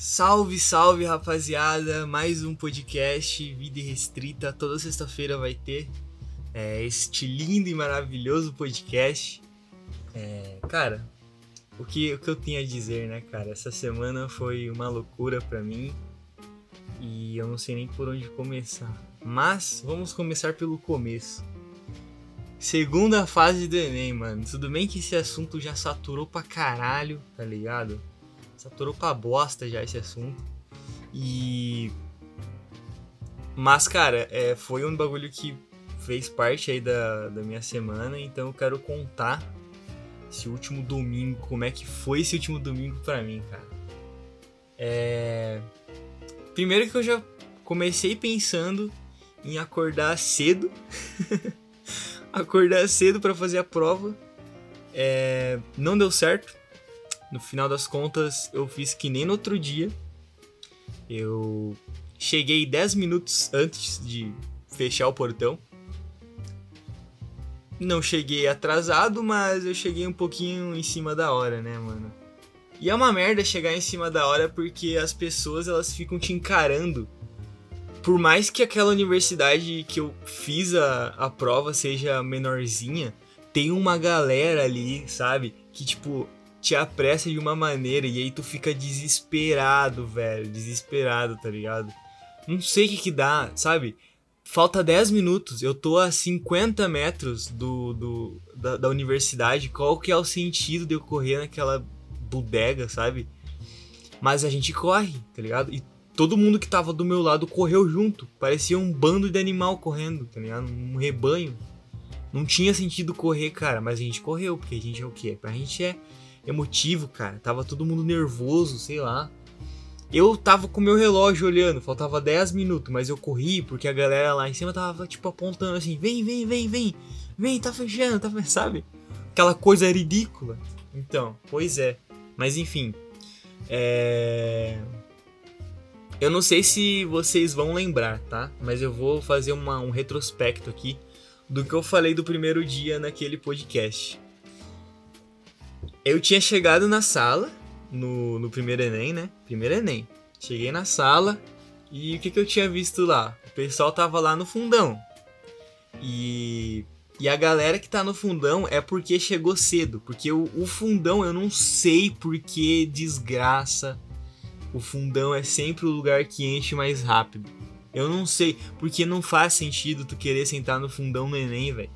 Salve, salve rapaziada! Mais um podcast Vida Restrita. Toda sexta-feira vai ter é, este lindo e maravilhoso podcast. É, cara, o que, o que eu tinha a dizer, né, cara? Essa semana foi uma loucura pra mim e eu não sei nem por onde começar. Mas vamos começar pelo começo. Segunda fase do Enem, mano. Tudo bem que esse assunto já saturou pra caralho, tá ligado? Saturou pra bosta já esse assunto. E. Mas, cara, é, foi um bagulho que fez parte aí da, da minha semana, então eu quero contar esse último domingo, como é que foi esse último domingo pra mim, cara. É. Primeiro que eu já comecei pensando em acordar cedo. acordar cedo para fazer a prova. É... Não deu certo. No final das contas, eu fiz que nem no outro dia. Eu cheguei 10 minutos antes de fechar o portão. Não cheguei atrasado, mas eu cheguei um pouquinho em cima da hora, né, mano? E é uma merda chegar em cima da hora porque as pessoas elas ficam te encarando. Por mais que aquela universidade que eu fiz a, a prova seja menorzinha, tem uma galera ali, sabe? Que tipo, te apressa de uma maneira e aí tu fica desesperado, velho. Desesperado, tá ligado? Não sei o que que dá, sabe? Falta 10 minutos, eu tô a 50 metros do, do da, da, universidade. Qual que é o sentido de eu correr naquela bodega, sabe? Mas a gente corre, tá ligado? E todo mundo que tava do meu lado correu junto. Parecia um bando de animal correndo, tá ligado? Um rebanho. Não tinha sentido correr, cara, mas a gente correu, porque a gente é o quê? A gente é emotivo, cara. Tava todo mundo nervoso, sei lá. Eu tava com meu relógio olhando, faltava 10 minutos, mas eu corri porque a galera lá em cima tava, tipo, apontando assim: vem, vem, vem, vem, vem, tá fechando, tá fechando, sabe? Aquela coisa ridícula. Então, pois é. Mas enfim. É. Eu não sei se vocês vão lembrar, tá? Mas eu vou fazer uma, um retrospecto aqui do que eu falei do primeiro dia naquele podcast. Eu tinha chegado na sala, no, no primeiro Enem, né? Primeiro Enem. Cheguei na sala e o que, que eu tinha visto lá? O pessoal tava lá no fundão. E, e a galera que tá no fundão é porque chegou cedo. Porque o, o fundão eu não sei por que desgraça. O fundão é sempre o lugar que enche mais rápido. Eu não sei, porque não faz sentido tu querer sentar no fundão no Enem, velho.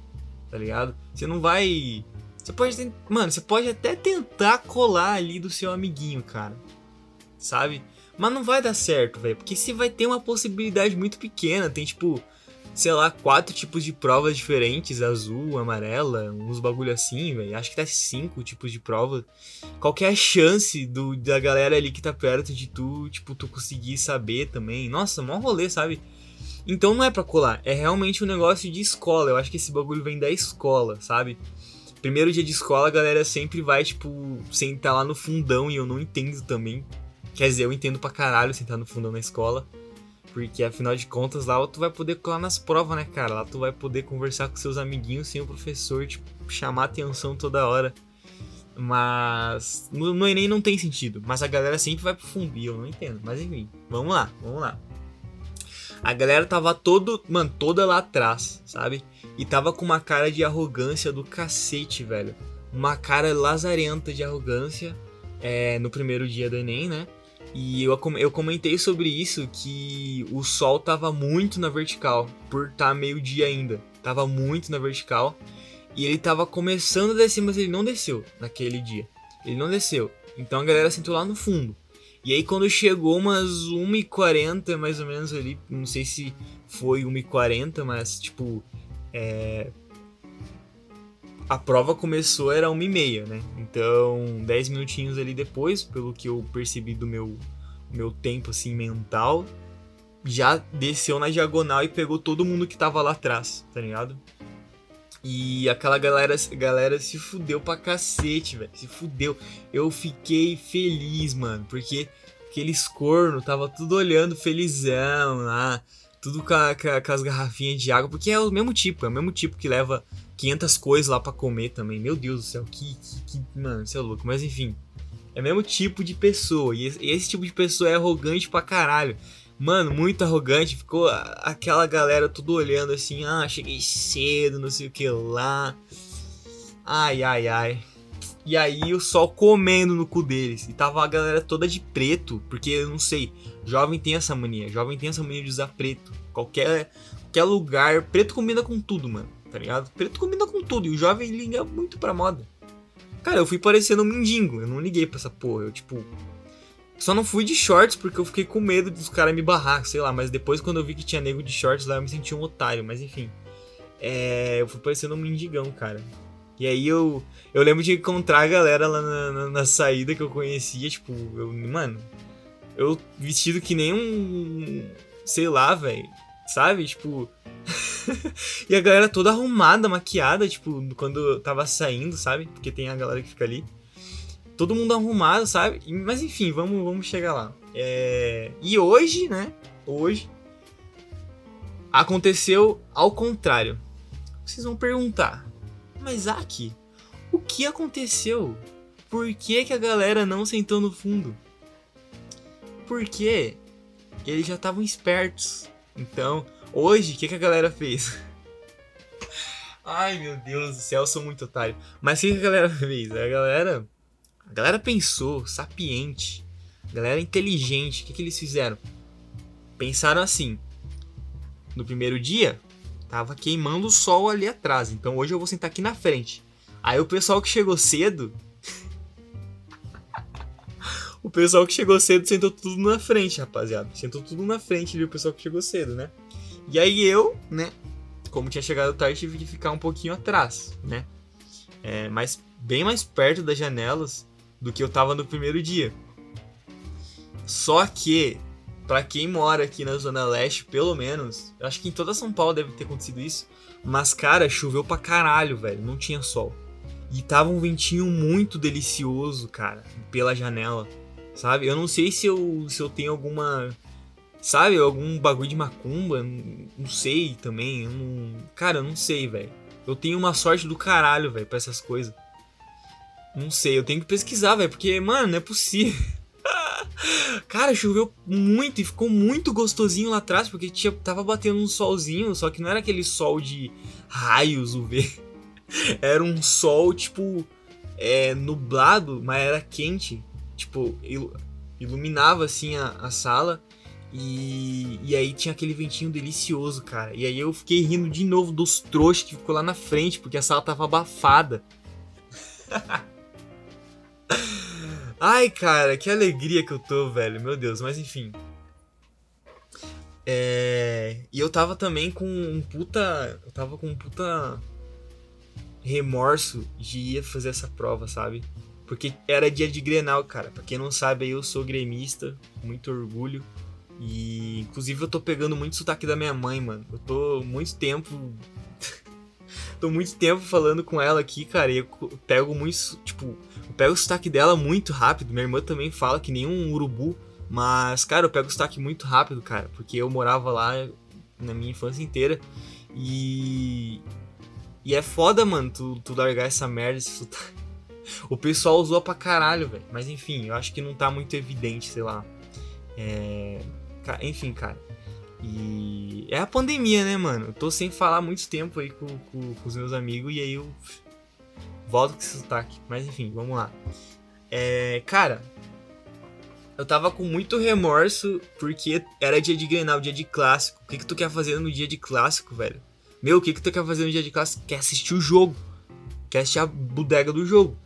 Tá ligado? Você não vai você pode. Mano, você pode até tentar colar ali do seu amiguinho, cara. Sabe? Mas não vai dar certo, velho. Porque você vai ter uma possibilidade muito pequena. Tem tipo, sei lá, quatro tipos de provas diferentes: azul, amarela, uns bagulho assim, velho. Acho que tá cinco tipos de prova. Qual é a chance do, da galera ali que tá perto de tu, tipo, tu conseguir saber também? Nossa, mó rolê, sabe? Então não é pra colar, é realmente um negócio de escola. Eu acho que esse bagulho vem da escola, sabe? Primeiro dia de escola, a galera sempre vai, tipo, sentar lá no fundão e eu não entendo também. Quer dizer, eu entendo pra caralho sentar no fundão na escola. Porque afinal de contas, lá tu vai poder colar nas provas, né, cara? Lá tu vai poder conversar com seus amiguinhos sem o professor, tipo, chamar atenção toda hora. Mas no, no Enem não tem sentido. Mas a galera sempre vai pro fundo e eu não entendo. Mas enfim, vamos lá, vamos lá. A galera tava todo, mano, toda lá atrás, sabe? E tava com uma cara de arrogância do cacete, velho. Uma cara lazarenta de arrogância é, no primeiro dia do Enem, né? E eu, eu comentei sobre isso que o sol tava muito na vertical, por estar tá meio dia ainda. Tava muito na vertical. E ele tava começando a descer, mas ele não desceu naquele dia. Ele não desceu. Então a galera sentou lá no fundo. E aí quando chegou umas 1h40 mais ou menos ali, não sei se foi 1h40, mas tipo, é... A prova começou, era uma e meia, né? Então, 10 minutinhos ali depois, pelo que eu percebi do meu, meu tempo, assim, mental, já desceu na diagonal e pegou todo mundo que tava lá atrás, tá ligado? E aquela galera, galera se fudeu pra cacete, velho. Se fudeu. Eu fiquei feliz, mano, porque aqueles corno tava tudo olhando felizão lá tudo com, a, com, as garrafinhas de água, porque é o mesmo tipo, é o mesmo tipo que leva 500 coisas lá para comer também. Meu Deus do céu, que, que, que, Mano, você é louco. Mas enfim. É o mesmo tipo de pessoa. E esse tipo de pessoa é arrogante pra caralho. Mano, muito arrogante. Ficou aquela galera tudo olhando assim: ah, cheguei cedo, não sei o que lá. Ai, ai, ai. E aí o sol comendo no cu deles. E tava a galera toda de preto, porque eu não sei, jovem tem essa mania. Jovem tem essa mania de usar preto. Qualquer, qualquer lugar. Preto combina com tudo, mano. Tá ligado? Preto combina com tudo. E o jovem liga muito pra moda. Cara, eu fui parecendo um mendigo. Eu não liguei pra essa porra. Eu, tipo. Só não fui de shorts porque eu fiquei com medo dos caras me barrar, sei lá. Mas depois, quando eu vi que tinha nego de shorts lá, eu me senti um otário. Mas enfim. É, eu fui parecendo um mendigão, cara. E aí eu, eu lembro de encontrar a galera lá na, na, na saída que eu conhecia, tipo, eu, mano, eu vestido que nem um. Sei lá, velho. Sabe? Tipo. e a galera toda arrumada, maquiada, tipo, quando eu tava saindo, sabe? Porque tem a galera que fica ali. Todo mundo arrumado, sabe? Mas enfim, vamos, vamos chegar lá. É... E hoje, né? Hoje. Aconteceu ao contrário. Vocês vão perguntar. Mas aqui, o que aconteceu? Por que, que a galera não sentou no fundo? Porque eles já estavam espertos. Então, hoje, o que, que a galera fez? Ai meu Deus do céu, eu sou muito otário. Mas o que, que a galera fez? A galera. A galera pensou, sapiente. A galera inteligente. O que, que eles fizeram? Pensaram assim. No primeiro dia, tava queimando o sol ali atrás. Então hoje eu vou sentar aqui na frente. Aí o pessoal que chegou cedo. o pessoal que chegou cedo sentou tudo na frente, rapaziada. Sentou tudo na frente ali, o pessoal que chegou cedo, né? E aí eu, né? Como tinha chegado tarde, tive que ficar um pouquinho atrás, né? É, mas bem mais perto das janelas do que eu tava no primeiro dia. Só que para quem mora aqui na Zona Leste, pelo menos, eu acho que em toda São Paulo deve ter acontecido isso. Mas, cara, choveu pra caralho, velho. Não tinha sol. E tava um ventinho muito delicioso, cara, pela janela. Sabe? Eu não sei se eu, se eu tenho alguma. Sabe? Algum bagulho de macumba. Não, sei também. Eu não, cara, eu não sei, velho. Eu tenho uma sorte do caralho, velho, pra essas coisas. Não sei, eu tenho que pesquisar, velho, porque, mano, não é possível. Cara, choveu muito e ficou muito gostosinho lá atrás, porque tinha, tava batendo um solzinho, só que não era aquele sol de raios UV. Era um sol, tipo, é, nublado, mas era quente. Tipo, il, iluminava assim a, a sala. E, e aí tinha aquele ventinho delicioso, cara. E aí eu fiquei rindo de novo dos trouxas que ficou lá na frente, porque a sala tava abafada. Ai, cara, que alegria que eu tô, velho. Meu Deus, mas enfim. É... E eu tava também com um puta. Eu tava com um puta remorso de ir fazer essa prova, sabe? Porque era dia de Grenal, cara. Pra quem não sabe, eu sou gremista, muito orgulho. E inclusive eu tô pegando muito sotaque da minha mãe, mano. Eu tô muito tempo. tô muito tempo falando com ela aqui, cara. E eu pego muito, tipo, pego o sotaque dela muito rápido. Minha irmã também fala que nem um urubu. Mas, cara, eu pego o sotaque muito rápido, cara. Porque eu morava lá na minha infância inteira. E. E é foda, mano, tu, tu largar essa merda, esse sotaque. O pessoal usou pra caralho, velho. Mas enfim, eu acho que não tá muito evidente, sei lá. É... Enfim, cara. E é a pandemia, né, mano? Eu tô sem falar muito tempo aí com, com, com os meus amigos e aí eu Volto com esse sotaque. Mas enfim, vamos lá. É, cara, eu tava com muito remorso porque era dia de Grenal, dia de clássico. O que, que tu quer fazer no dia de clássico, velho? Meu, o que, que tu quer fazer no dia de clássico? Quer assistir o jogo. Quer assistir a bodega do jogo.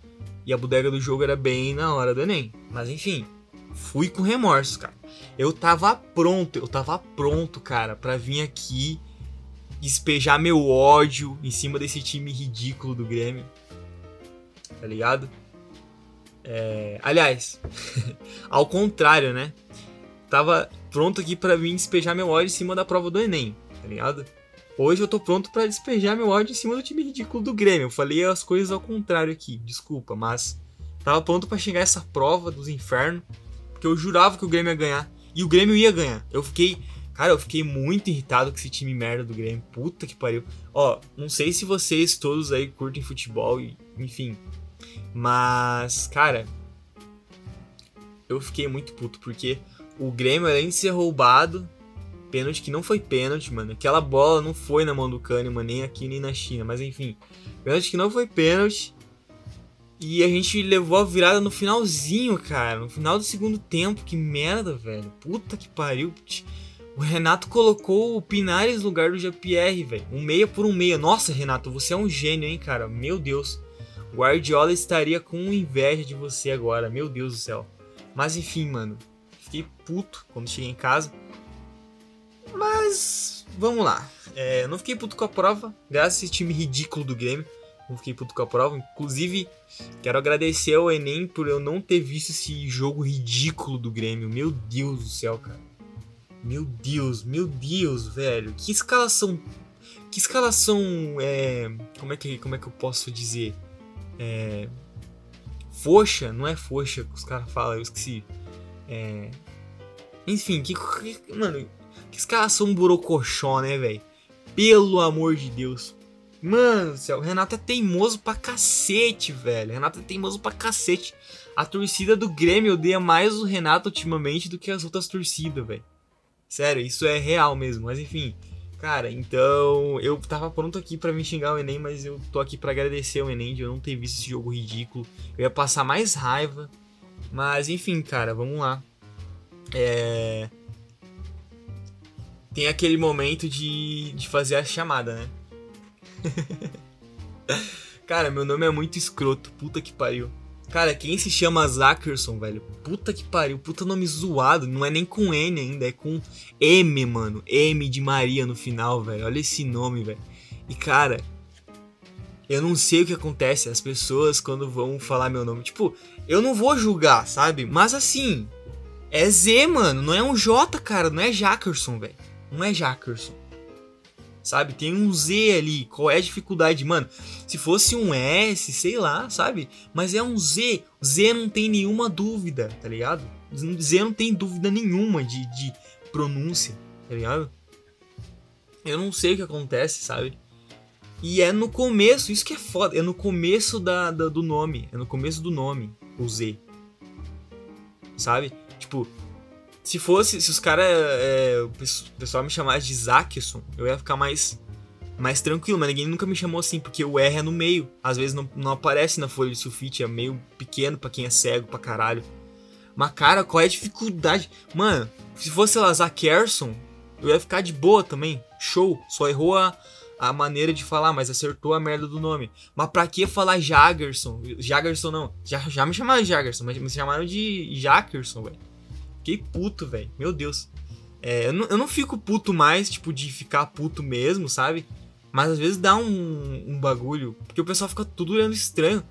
E a bodega do jogo era bem na hora do Enem. Mas enfim, fui com remorso, cara. Eu tava pronto, eu tava pronto, cara, pra vir aqui despejar meu ódio em cima desse time ridículo do Grêmio tá ligado? É... Aliás, ao contrário, né? Tava pronto aqui para vir despejar meu ódio em cima da prova do Enem, tá ligado? Hoje eu tô pronto para despejar meu ódio em cima do time ridículo do Grêmio. Eu falei as coisas ao contrário aqui, desculpa, mas tava pronto para chegar essa prova dos infernos, porque eu jurava que o Grêmio ia ganhar e o Grêmio ia ganhar. Eu fiquei, cara, eu fiquei muito irritado com esse time merda do Grêmio. Puta que pariu. Ó, não sei se vocês todos aí curtem futebol e, enfim, mas, cara, eu fiquei muito puto, porque o Grêmio, além de ser roubado, pênalti que não foi pênalti, mano. Aquela bola não foi na mão do Kahneman, nem aqui nem na China, mas enfim. Pênalti que não foi pênalti. E a gente levou a virada no finalzinho, cara. No final do segundo tempo. Que merda, velho. Puta que pariu. O Renato colocou o Pinares no lugar do Jean-Pierre, velho. Um meia por um meia. Nossa, Renato, você é um gênio, hein, cara. Meu Deus. Guardiola estaria com inveja de você agora. Meu Deus do céu. Mas enfim, mano. Fiquei puto quando cheguei em casa. Mas vamos lá. É, não fiquei puto com a prova, graças a esse time ridículo do Grêmio. Não fiquei puto com a prova. Inclusive, quero agradecer ao Enem por eu não ter visto esse jogo ridículo do Grêmio. Meu Deus do céu, cara. Meu Deus, meu Deus, velho. Que escalação. Que escalação. É, como, é que, como é que eu posso dizer? É. Foxa? Não é foxa que os caras falam, eu esqueci. É. Enfim, que. Mano, que escalação burocochó, né, velho? Pelo amor de Deus. Mano do céu, o Renato é teimoso pra cacete, velho. Renato é teimoso pra cacete. A torcida do Grêmio odeia mais o Renato ultimamente do que as outras torcidas, velho. Sério, isso é real mesmo. Mas enfim, cara, então eu tava pronto aqui para me xingar o Enem, mas eu tô aqui para agradecer ao Enem de eu não ter visto esse jogo ridículo. Eu ia passar mais raiva. Mas enfim, cara, vamos lá. É. Tem aquele momento de, de fazer a chamada, né? Cara, meu nome é muito escroto, puta que pariu. Cara, quem se chama Zackerson, velho? Puta que pariu, puta nome zoado. Não é nem com N ainda, é com M, mano. M de Maria no final, velho. Olha esse nome, velho. E cara, eu não sei o que acontece. As pessoas, quando vão falar meu nome, tipo, eu não vou julgar, sabe? Mas assim, é Z, mano. Não é um J, cara. Não é Jackerson, velho. Não é Jackerson sabe? Tem um Z ali, qual é a dificuldade? Mano, se fosse um S, sei lá, sabe? Mas é um Z, Z não tem nenhuma dúvida, tá ligado? Z não tem dúvida nenhuma de, de pronúncia, tá ligado? Eu não sei o que acontece, sabe? E é no começo, isso que é foda, é no começo da, da do nome, é no começo do nome, o Z. Sabe? Tipo, se fosse, se os caras, é, o pessoal me chamasse de Zackson, eu ia ficar mais mais tranquilo, mas ninguém nunca me chamou assim, porque o R é no meio. Às vezes não, não aparece na folha de sulfite, é meio pequeno para quem é cego pra caralho. Mas, cara, qual é a dificuldade? Mano, se fosse, sei lá, Zackerson, eu ia ficar de boa também. Show. Só errou a, a maneira de falar, mas acertou a merda do nome. Mas pra que falar Jagerson? Jagerson não. Já, já me chamaram de Jagerson, mas me chamaram de Jackerson, velho. Fiquei puto, velho. Meu Deus. É, eu, não, eu não fico puto mais, tipo, de ficar puto mesmo, sabe? Mas às vezes dá um, um bagulho. Porque o pessoal fica tudo olhando estranho.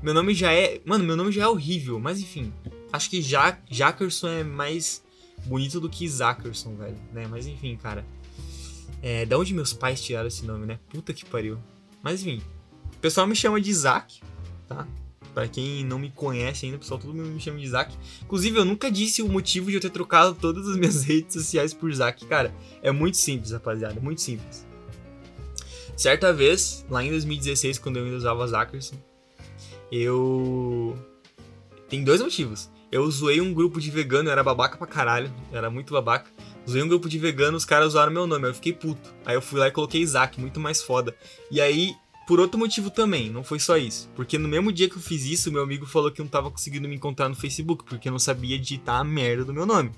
Meu nome já é. Mano, meu nome já é horrível. Mas enfim. Acho que ja Jackerson é mais bonito do que Zackerson, velho. Né? Mas enfim, cara. É, da onde meus pais tiraram esse nome, né? Puta que pariu. Mas enfim. O pessoal me chama de Isaac, tá? Para quem não me conhece ainda, pessoal, todo mundo me chama de Zack. Inclusive, eu nunca disse o motivo de eu ter trocado todas as minhas redes sociais por Zack. Cara, é muito simples, rapaziada, muito simples. Certa vez, lá em 2016, quando eu ainda usava Zackerson, eu. Tem dois motivos. Eu zoei um grupo de vegano, eu era babaca pra caralho, era muito babaca. Usei um grupo de vegano, os caras usaram meu nome, eu fiquei puto. Aí eu fui lá e coloquei Isaac, muito mais foda. E aí por outro motivo também, não foi só isso. Porque no mesmo dia que eu fiz isso, meu amigo falou que não tava conseguindo me encontrar no Facebook, porque não sabia digitar a merda do meu nome.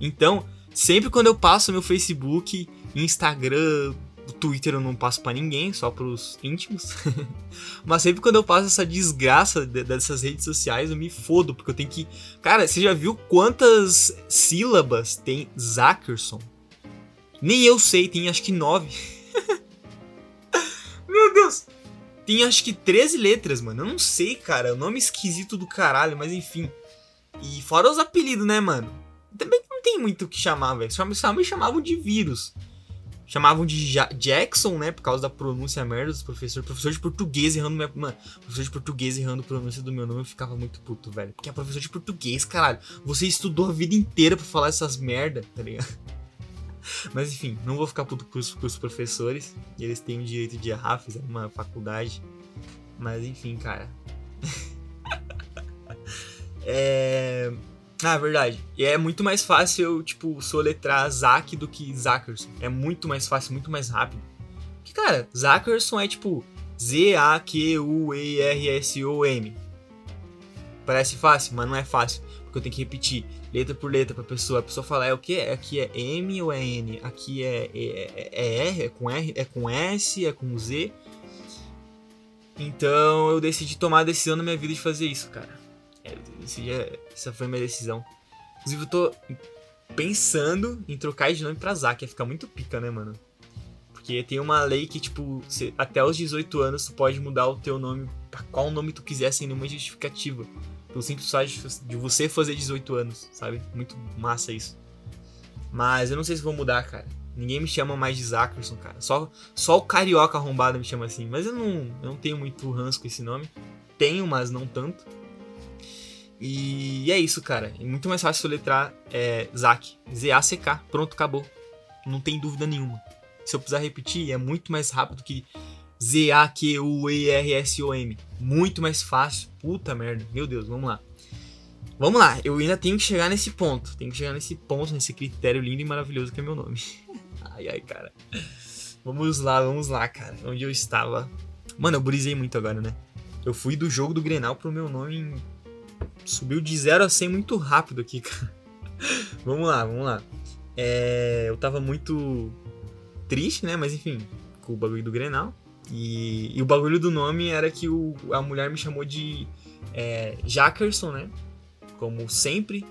Então, sempre quando eu passo meu Facebook, Instagram, Twitter eu não passo para ninguém, só pros íntimos. Mas sempre quando eu passo essa desgraça dessas redes sociais, eu me fodo, porque eu tenho que. Cara, você já viu quantas sílabas tem Zackerson? Nem eu sei, tem acho que nove. Meu Deus! Tem acho que 13 letras, mano. Eu não sei, cara. É um nome esquisito do caralho, mas enfim. E fora os apelidos, né, mano? Também não tem muito o que chamar, velho. Só me chamavam de vírus. Chamavam de ja Jackson, né? Por causa da pronúncia merda dos professores. Professor de português errando minha. Mano, professor de português errando a pronúncia do meu nome, eu ficava muito puto, velho. Porque é professor de português, caralho. Você estudou a vida inteira pra falar essas merda, tá ligado? Mas enfim, não vou ficar puto com os, com os professores. Eles têm o direito de errar, fizeram uma faculdade. Mas enfim, cara. é... Ah, verdade. E é muito mais fácil eu, tipo, soletrar Zack do que Zackerson. É muito mais fácil, muito mais rápido. Porque, cara, Zackerson é tipo Z-A-Q-U-E-R-S-O-M. Parece fácil, mas não é fácil. Porque eu tenho que repetir letra por letra pra pessoa. A pessoa fala, é o que? Aqui é M ou é N? Aqui é, é, é R? É com R? É com S? É com Z? Então eu decidi tomar a decisão na minha vida de fazer isso, cara. É, decidi, essa foi a minha decisão. Inclusive, eu tô pensando em trocar de nome pra Zack. Ia ficar muito pica, né, mano? Porque tem uma lei que, tipo, você, até os 18 anos tu pode mudar o teu nome pra qual nome tu quiser sem nenhuma justificativa. Pelo simples fato de você fazer 18 anos, sabe? Muito massa isso. Mas eu não sei se vou mudar, cara. Ninguém me chama mais de Zackerson, cara. Só, só o carioca arrombado me chama assim. Mas eu não, eu não tenho muito ranço com esse nome. Tenho, mas não tanto. E é isso, cara. É muito mais fácil soletrar é, Zack. Z-A-C-K. Pronto, acabou. Não tem dúvida nenhuma. Se eu precisar repetir, é muito mais rápido que Z-A-Q-U-E-R-S-O-M. Muito mais fácil. Puta merda. Meu Deus, vamos lá. Vamos lá, eu ainda tenho que chegar nesse ponto. Tenho que chegar nesse ponto, nesse critério lindo e maravilhoso que é meu nome. ai, ai, cara. Vamos lá, vamos lá, cara. Onde eu estava. Mano, eu brisei muito agora, né? Eu fui do jogo do Grenal pro meu nome. Subiu de 0 a 100 muito rápido aqui, cara. vamos lá, vamos lá. É... Eu tava muito triste, né? Mas enfim, com o bagulho do Grenal. E, e o bagulho do nome era que o... a mulher me chamou de é... Jackerson, né? Como sempre.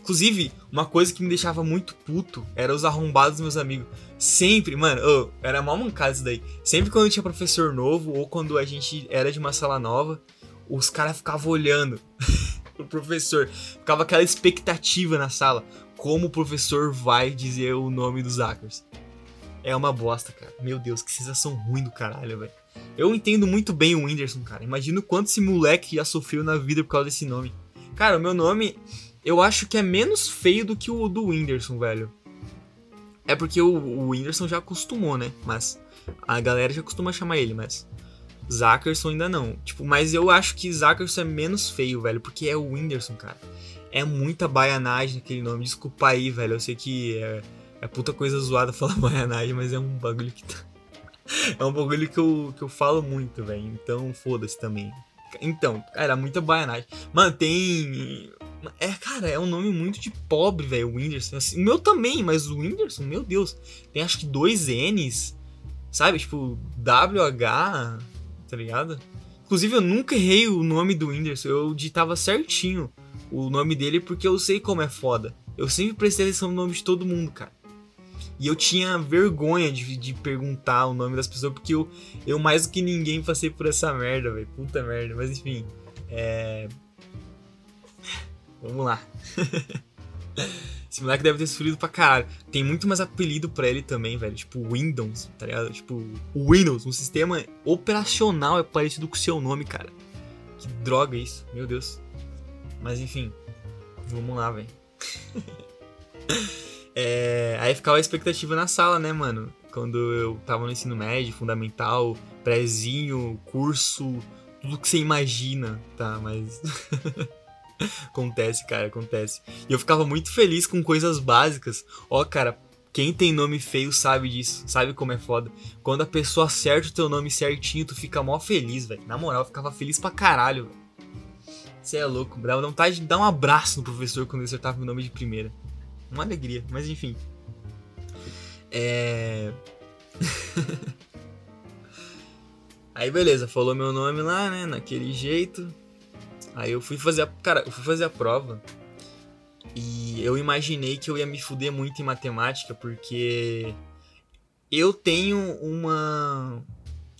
Inclusive, uma coisa que me deixava muito puto era os arrombados dos meus amigos. Sempre, mano, oh, era mal mancado isso daí. Sempre quando tinha professor novo ou quando a gente era de uma sala nova, os caras ficavam olhando o professor. Ficava aquela expectativa na sala. Como o professor vai dizer o nome dos hackers. É uma bosta, cara. Meu Deus, que sensação ruim do caralho, velho. Eu entendo muito bem o Whindersson, cara. Imagino quanto esse moleque já sofreu na vida por causa desse nome. Cara, o meu nome, eu acho que é menos feio do que o do Whindersson, velho. É porque o, o Whindersson já acostumou, né? Mas a galera já costuma chamar ele, mas. Zackerson ainda não. Tipo, mas eu acho que Zackerson é menos feio, velho. Porque é o Whindersson, cara. É muita baianagem aquele nome. Desculpa aí, velho. Eu sei que é, é puta coisa zoada falar baianagem, mas é um bagulho que tá. É um bagulho que eu, que eu falo muito, velho. Então foda-se também. Então, cara, muita baianagem. Mano, tem. É, cara, é um nome muito de pobre, velho, o Whindersson. Assim, o meu também, mas o Whindersson, meu Deus. Tem acho que dois N's, sabe? Tipo, WH, tá ligado? Inclusive, eu nunca errei o nome do Whindersson. Eu ditava certinho o nome dele porque eu sei como é foda. Eu sempre prestei atenção no nome de todo mundo, cara. E eu tinha vergonha de, de perguntar o nome das pessoas, porque eu, eu mais do que ninguém passei por essa merda, velho. Puta merda. Mas enfim. É. Vamos lá. Esse moleque deve ter sofrido pra caralho. Tem muito mais apelido pra ele também, velho. Tipo Windows, tá ligado? Tipo, Windows, um sistema operacional é parecido com o seu nome, cara. Que droga isso, meu Deus. Mas enfim, vamos lá, velho. É, aí ficava a expectativa na sala, né, mano? Quando eu tava no ensino médio, fundamental, prézinho, curso, tudo que você imagina, tá? Mas. acontece, cara, acontece. E eu ficava muito feliz com coisas básicas. Ó, cara, quem tem nome feio sabe disso, sabe como é foda. Quando a pessoa acerta o teu nome certinho, tu fica mó feliz, velho. Na moral, eu ficava feliz pra caralho, velho. Você é louco, dava vontade de dar um abraço no professor quando ele acertava meu nome de primeira. Uma alegria, mas enfim. É. Aí beleza, falou meu nome lá, né? Naquele jeito. Aí eu fui fazer a. Cara, eu fui fazer a prova. E eu imaginei que eu ia me fuder muito em matemática, porque eu tenho uma.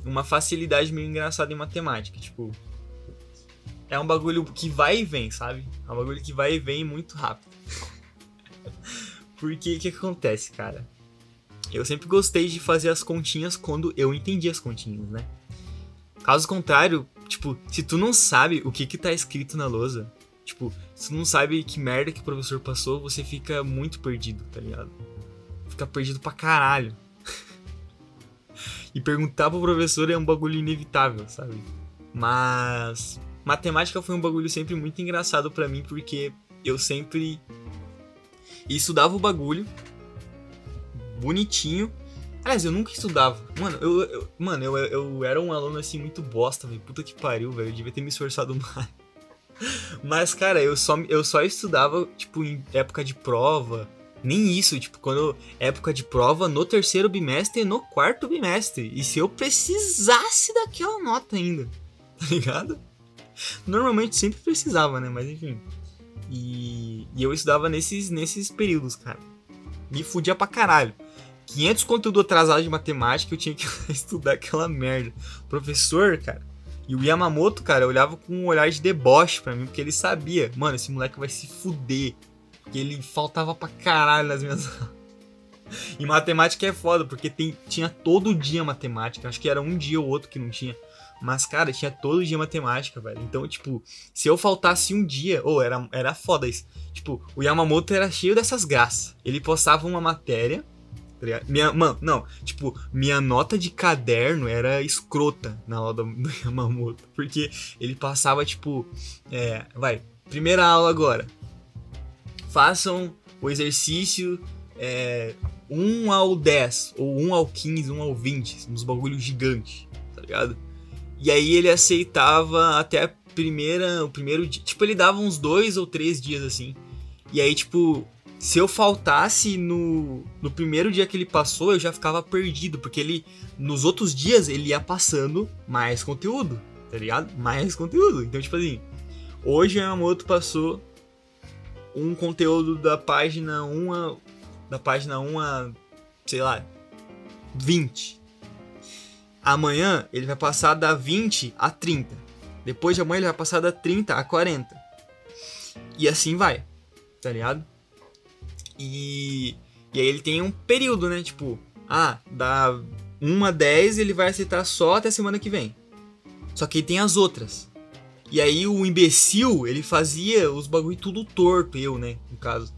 Uma facilidade meio engraçada em matemática. Tipo. É um bagulho que vai e vem, sabe? É um bagulho que vai e vem muito rápido. Porque o que, que acontece, cara? Eu sempre gostei de fazer as continhas quando eu entendi as continhas, né? Caso contrário, tipo, se tu não sabe o que que tá escrito na lousa, tipo, se tu não sabe que merda que o professor passou, você fica muito perdido, tá ligado? Fica perdido pra caralho. e perguntar pro professor é um bagulho inevitável, sabe? Mas matemática foi um bagulho sempre muito engraçado para mim porque eu sempre estudava o bagulho bonitinho. Aliás, eu nunca estudava. Mano, eu, eu mano, eu, eu era um aluno assim muito bosta, velho. Puta que pariu, velho. Eu devia ter me esforçado mais. Mas, cara, eu só, eu só estudava, tipo, em época de prova. Nem isso, tipo, quando época de prova no terceiro bimestre e no quarto bimestre. E se eu precisasse daquela nota ainda, tá ligado? Normalmente sempre precisava, né? Mas enfim. E, e eu estudava nesses, nesses períodos, cara. Me fudia pra caralho. 500 conteúdo atrasado de matemática, eu tinha que estudar aquela merda. professor, cara, e o Yamamoto, cara, olhava com um olhar de deboche pra mim, porque ele sabia, mano, esse moleque vai se fuder. Porque ele faltava pra caralho nas minhas aulas. E matemática é foda, porque tem, tinha todo dia matemática. Acho que era um dia ou outro que não tinha. Mas, cara, tinha todo dia matemática, velho. Então, tipo, se eu faltasse um dia, ou oh, era, era foda isso. Tipo, o Yamamoto era cheio dessas graças. Ele postava uma matéria. Tá minha, mano, não, tipo, minha nota de caderno era escrota na aula do, do Yamamoto. Porque ele passava, tipo, é, vai, primeira aula agora. Façam o exercício é, 1 ao 10, ou 1 ao 15, 1 ao 20, uns bagulhos gigantes, tá ligado? E aí ele aceitava até a primeira, o primeiro dia. Tipo, ele dava uns dois ou três dias assim. E aí, tipo, se eu faltasse no, no primeiro dia que ele passou, eu já ficava perdido, porque ele nos outros dias ele ia passando mais conteúdo, tá ligado? Mais conteúdo. Então, tipo assim, hoje a Yamamoto passou um conteúdo da página 1 a, da página 1 a, sei lá, 20. Amanhã ele vai passar da 20 a 30. Depois de amanhã ele vai passar da 30 a 40. E assim vai, tá ligado? E, e aí ele tem um período, né? Tipo, ah, da 1 a 10 ele vai aceitar só até semana que vem. Só que tem as outras. E aí o imbecil, ele fazia os bagulho tudo torto, eu, né, no caso.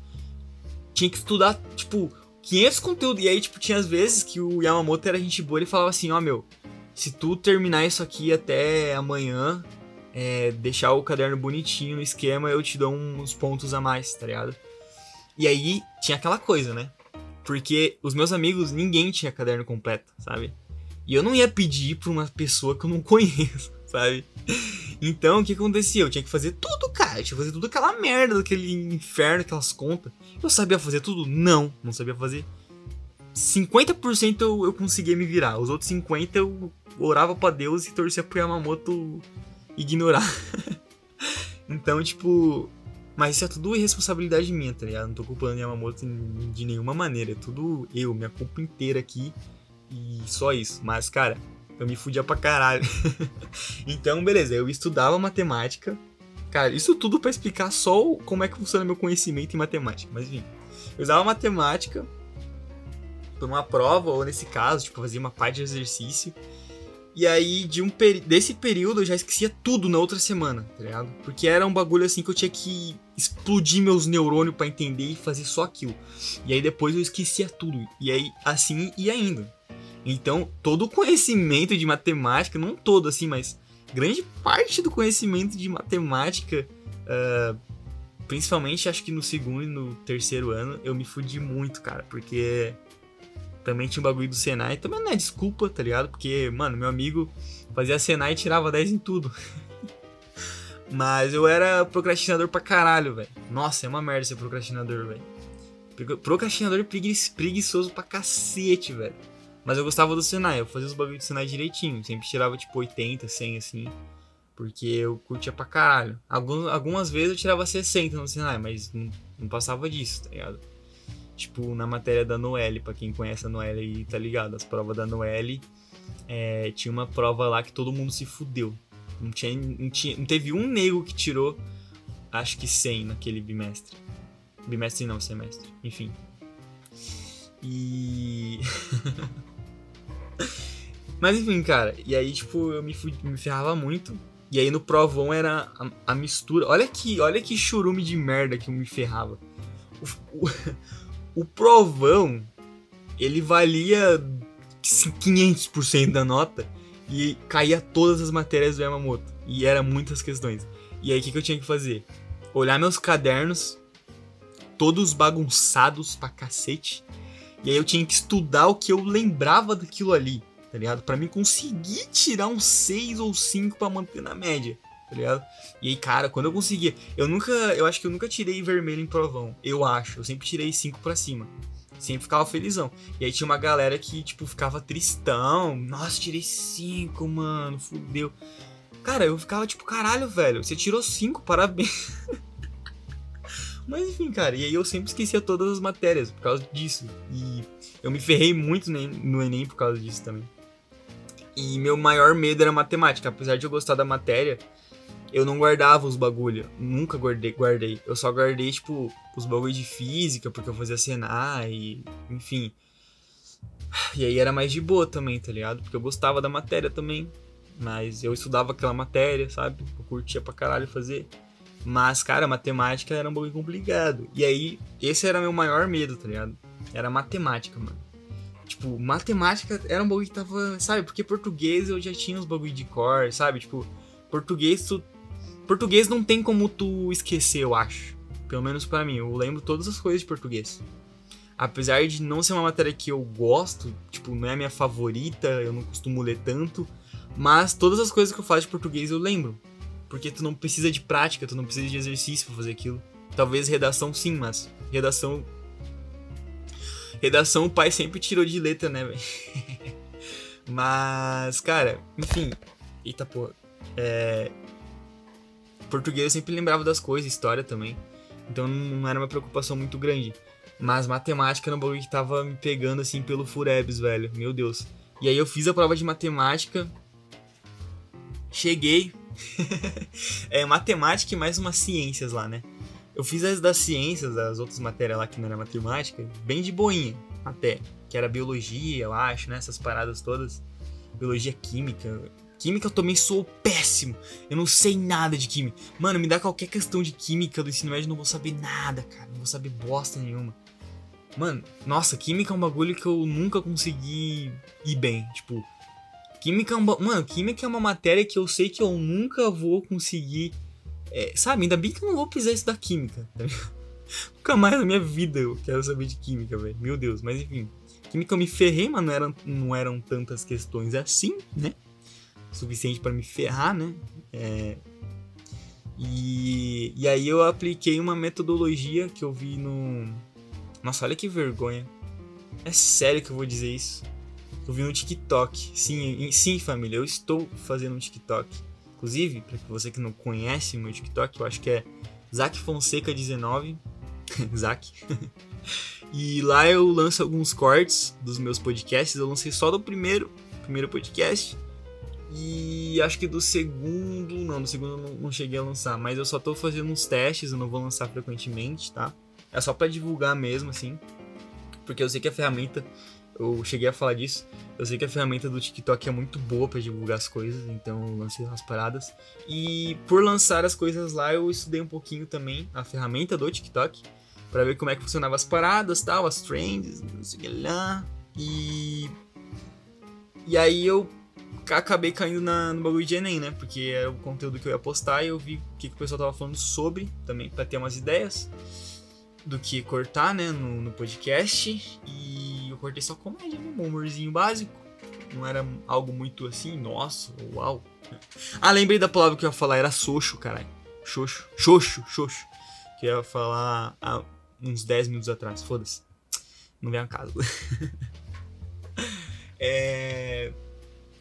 Tinha que estudar, tipo, 500 conteúdos. E aí, tipo, tinha as vezes que o Yamamoto era gente boa, ele falava assim, ó, oh, meu, se tu terminar isso aqui até amanhã, é, deixar o caderno bonitinho no esquema, eu te dou uns pontos a mais, tá ligado? E aí, tinha aquela coisa, né? Porque os meus amigos, ninguém tinha caderno completo, sabe? E eu não ia pedir pra uma pessoa que eu não conheço, sabe? Então, o que acontecia? Eu tinha que fazer tudo, cara. Eu tinha que fazer tudo aquela merda, daquele inferno, aquelas contas. Eu sabia fazer tudo? Não, não sabia fazer. 50% eu, eu conseguia me virar. Os outros 50% eu orava para Deus e torcia pro Yamamoto ignorar. então, tipo. Mas isso é tudo irresponsabilidade minha, tá ligado? Não tô culpando Yamamoto de nenhuma maneira. É tudo eu, minha culpa inteira aqui. E só isso. Mas, cara, eu me fudia pra caralho. então, beleza, eu estudava matemática. Cara, isso tudo para explicar só como é que funciona meu conhecimento em matemática. Mas enfim, eu usava matemática por uma prova, ou nesse caso, tipo, fazia uma parte de exercício. E aí, de um desse período, eu já esquecia tudo na outra semana, tá ligado? Porque era um bagulho assim que eu tinha que explodir meus neurônios para entender e fazer só aquilo. E aí depois eu esquecia tudo. E aí, assim ia indo. Então, todo o conhecimento de matemática, não todo assim, mas grande parte do conhecimento de matemática, uh, principalmente acho que no segundo e no terceiro ano, eu me fudi muito, cara, porque também tinha o bagulho do Senai. Também não é desculpa, tá ligado? Porque, mano, meu amigo fazia Senai e tirava 10 em tudo. Mas eu era procrastinador pra caralho, velho. Nossa, é uma merda ser procrastinador, velho. Procrastinador preguiçoso pra cacete, velho. Mas eu gostava do Senai, eu fazia os bagulhos do Senai direitinho. Sempre tirava tipo 80, 100 assim. Porque eu curtia pra caralho. Algumas, vezes eu tirava 60 no Senai, mas não, não passava disso, tá ligado? Tipo, na matéria da Noelle, pra quem conhece a Noelle tá ligado? As provas da Noelle, é, tinha uma prova lá que todo mundo se fudeu. Não, tinha, não, tinha, não teve um nego que tirou, acho que 100 naquele bimestre. Bimestre não, semestre. Enfim. E. Mas enfim, cara, e aí, tipo, eu me, me ferrava muito. E aí no provão era a, a, mistura. Olha que, olha que churume de merda que eu me ferrava. O, o, o provão, ele valia 500% da nota e caía todas as matérias do Yamamoto. E era muitas questões. E aí o que, que eu tinha que fazer? olhar meus cadernos, todos bagunçados pra cacete. E aí eu tinha que estudar o que eu lembrava daquilo ali, tá ligado? Pra mim conseguir tirar um 6 ou 5 para manter na média, tá ligado? E aí, cara, quando eu conseguia. Eu nunca. Eu acho que eu nunca tirei vermelho em provão. Eu acho. Eu sempre tirei 5 para cima. Sempre ficava felizão. E aí tinha uma galera que, tipo, ficava tristão. Nossa, tirei 5, mano. Fudeu. Cara, eu ficava tipo, caralho, velho. Você tirou 5, parabéns. Mas enfim, cara, e aí eu sempre esquecia todas as matérias por causa disso. E eu me ferrei muito no Enem por causa disso também. E meu maior medo era matemática. Apesar de eu gostar da matéria, eu não guardava os bagulho. Nunca guardei, guardei. Eu só guardei, tipo, os bagulho de física, porque eu fazia Senai, e, enfim. E aí era mais de boa também, tá ligado? Porque eu gostava da matéria também. Mas eu estudava aquela matéria, sabe? Eu curtia pra caralho fazer. Mas, cara, matemática era um pouco complicado. E aí, esse era meu maior medo, tá ligado? Era matemática, mano. Tipo, matemática era um bagulho que tava. Sabe? Porque português eu já tinha os bagulho de cor, sabe? Tipo, português tu. Português não tem como tu esquecer, eu acho. Pelo menos para mim. Eu lembro todas as coisas de português. Apesar de não ser uma matéria que eu gosto, tipo, não é a minha favorita, eu não costumo ler tanto. Mas todas as coisas que eu faço de português eu lembro. Porque tu não precisa de prática, tu não precisa de exercício pra fazer aquilo. Talvez redação sim, mas redação. Redação o pai sempre tirou de letra, né, velho? mas, cara, enfim. Eita porra. É... Português eu sempre lembrava das coisas, história também. Então não era uma preocupação muito grande. Mas matemática era um bagulho que tava me pegando assim pelo furebs, velho. Meu Deus. E aí eu fiz a prova de matemática. Cheguei, é matemática e mais umas ciências lá, né? Eu fiz as das ciências, as outras matérias lá que não era matemática, bem de boinha, até. Que era biologia, eu acho, né? Essas paradas todas. Biologia química. Química eu também sou péssimo. Eu não sei nada de química. Mano, me dá qualquer questão de química do ensino médio, eu não vou saber nada, cara. Não vou saber bosta nenhuma. Mano, nossa, química é um bagulho que eu nunca consegui ir bem. Tipo, Química é uma. Mano, química é uma matéria que eu sei que eu nunca vou conseguir. É, sabe, ainda bem que eu não vou pisar isso da química. Tá nunca mais na minha vida eu quero saber de química, velho. Meu Deus, mas enfim. Química eu me ferrei, mas não eram, não eram tantas questões assim, né? Suficiente para me ferrar, né? É, e, e aí eu apliquei uma metodologia que eu vi no. Nossa, olha que vergonha. É sério que eu vou dizer isso. Eu vi no TikTok. Sim, sim, família, eu estou fazendo um TikTok. Inclusive, para você que não conhece o meu TikTok, eu acho que é Zac Fonseca 19. Zac. e lá eu lanço alguns cortes dos meus podcasts. Eu lancei só do primeiro, primeiro podcast. E acho que do segundo, não, do segundo não, não cheguei a lançar, mas eu só tô fazendo uns testes, eu não vou lançar frequentemente, tá? É só para divulgar mesmo, assim. Porque eu sei que a ferramenta eu cheguei a falar disso. Eu sei que a ferramenta do TikTok é muito boa para divulgar as coisas, então eu lancei umas paradas. E por lançar as coisas lá, eu estudei um pouquinho também a ferramenta do TikTok para ver como é que funcionava as paradas, tal, as trends, não sei o que lá. E e aí eu acabei caindo na, no bagulho de Enem, né? Porque era o conteúdo que eu ia postar e eu vi o que, que o pessoal tava falando sobre também para ter umas ideias do que cortar, né, no, no podcast. E cortei só comédia, né, um humorzinho básico. Não era algo muito assim, nossa, uau. Ah, lembrei da palavra que eu ia falar, era xoxo, caralho. Xoxo, xoxo, xoxo. Que eu ia falar há uns 10 minutos atrás, foda-se. Não vem a casa. é...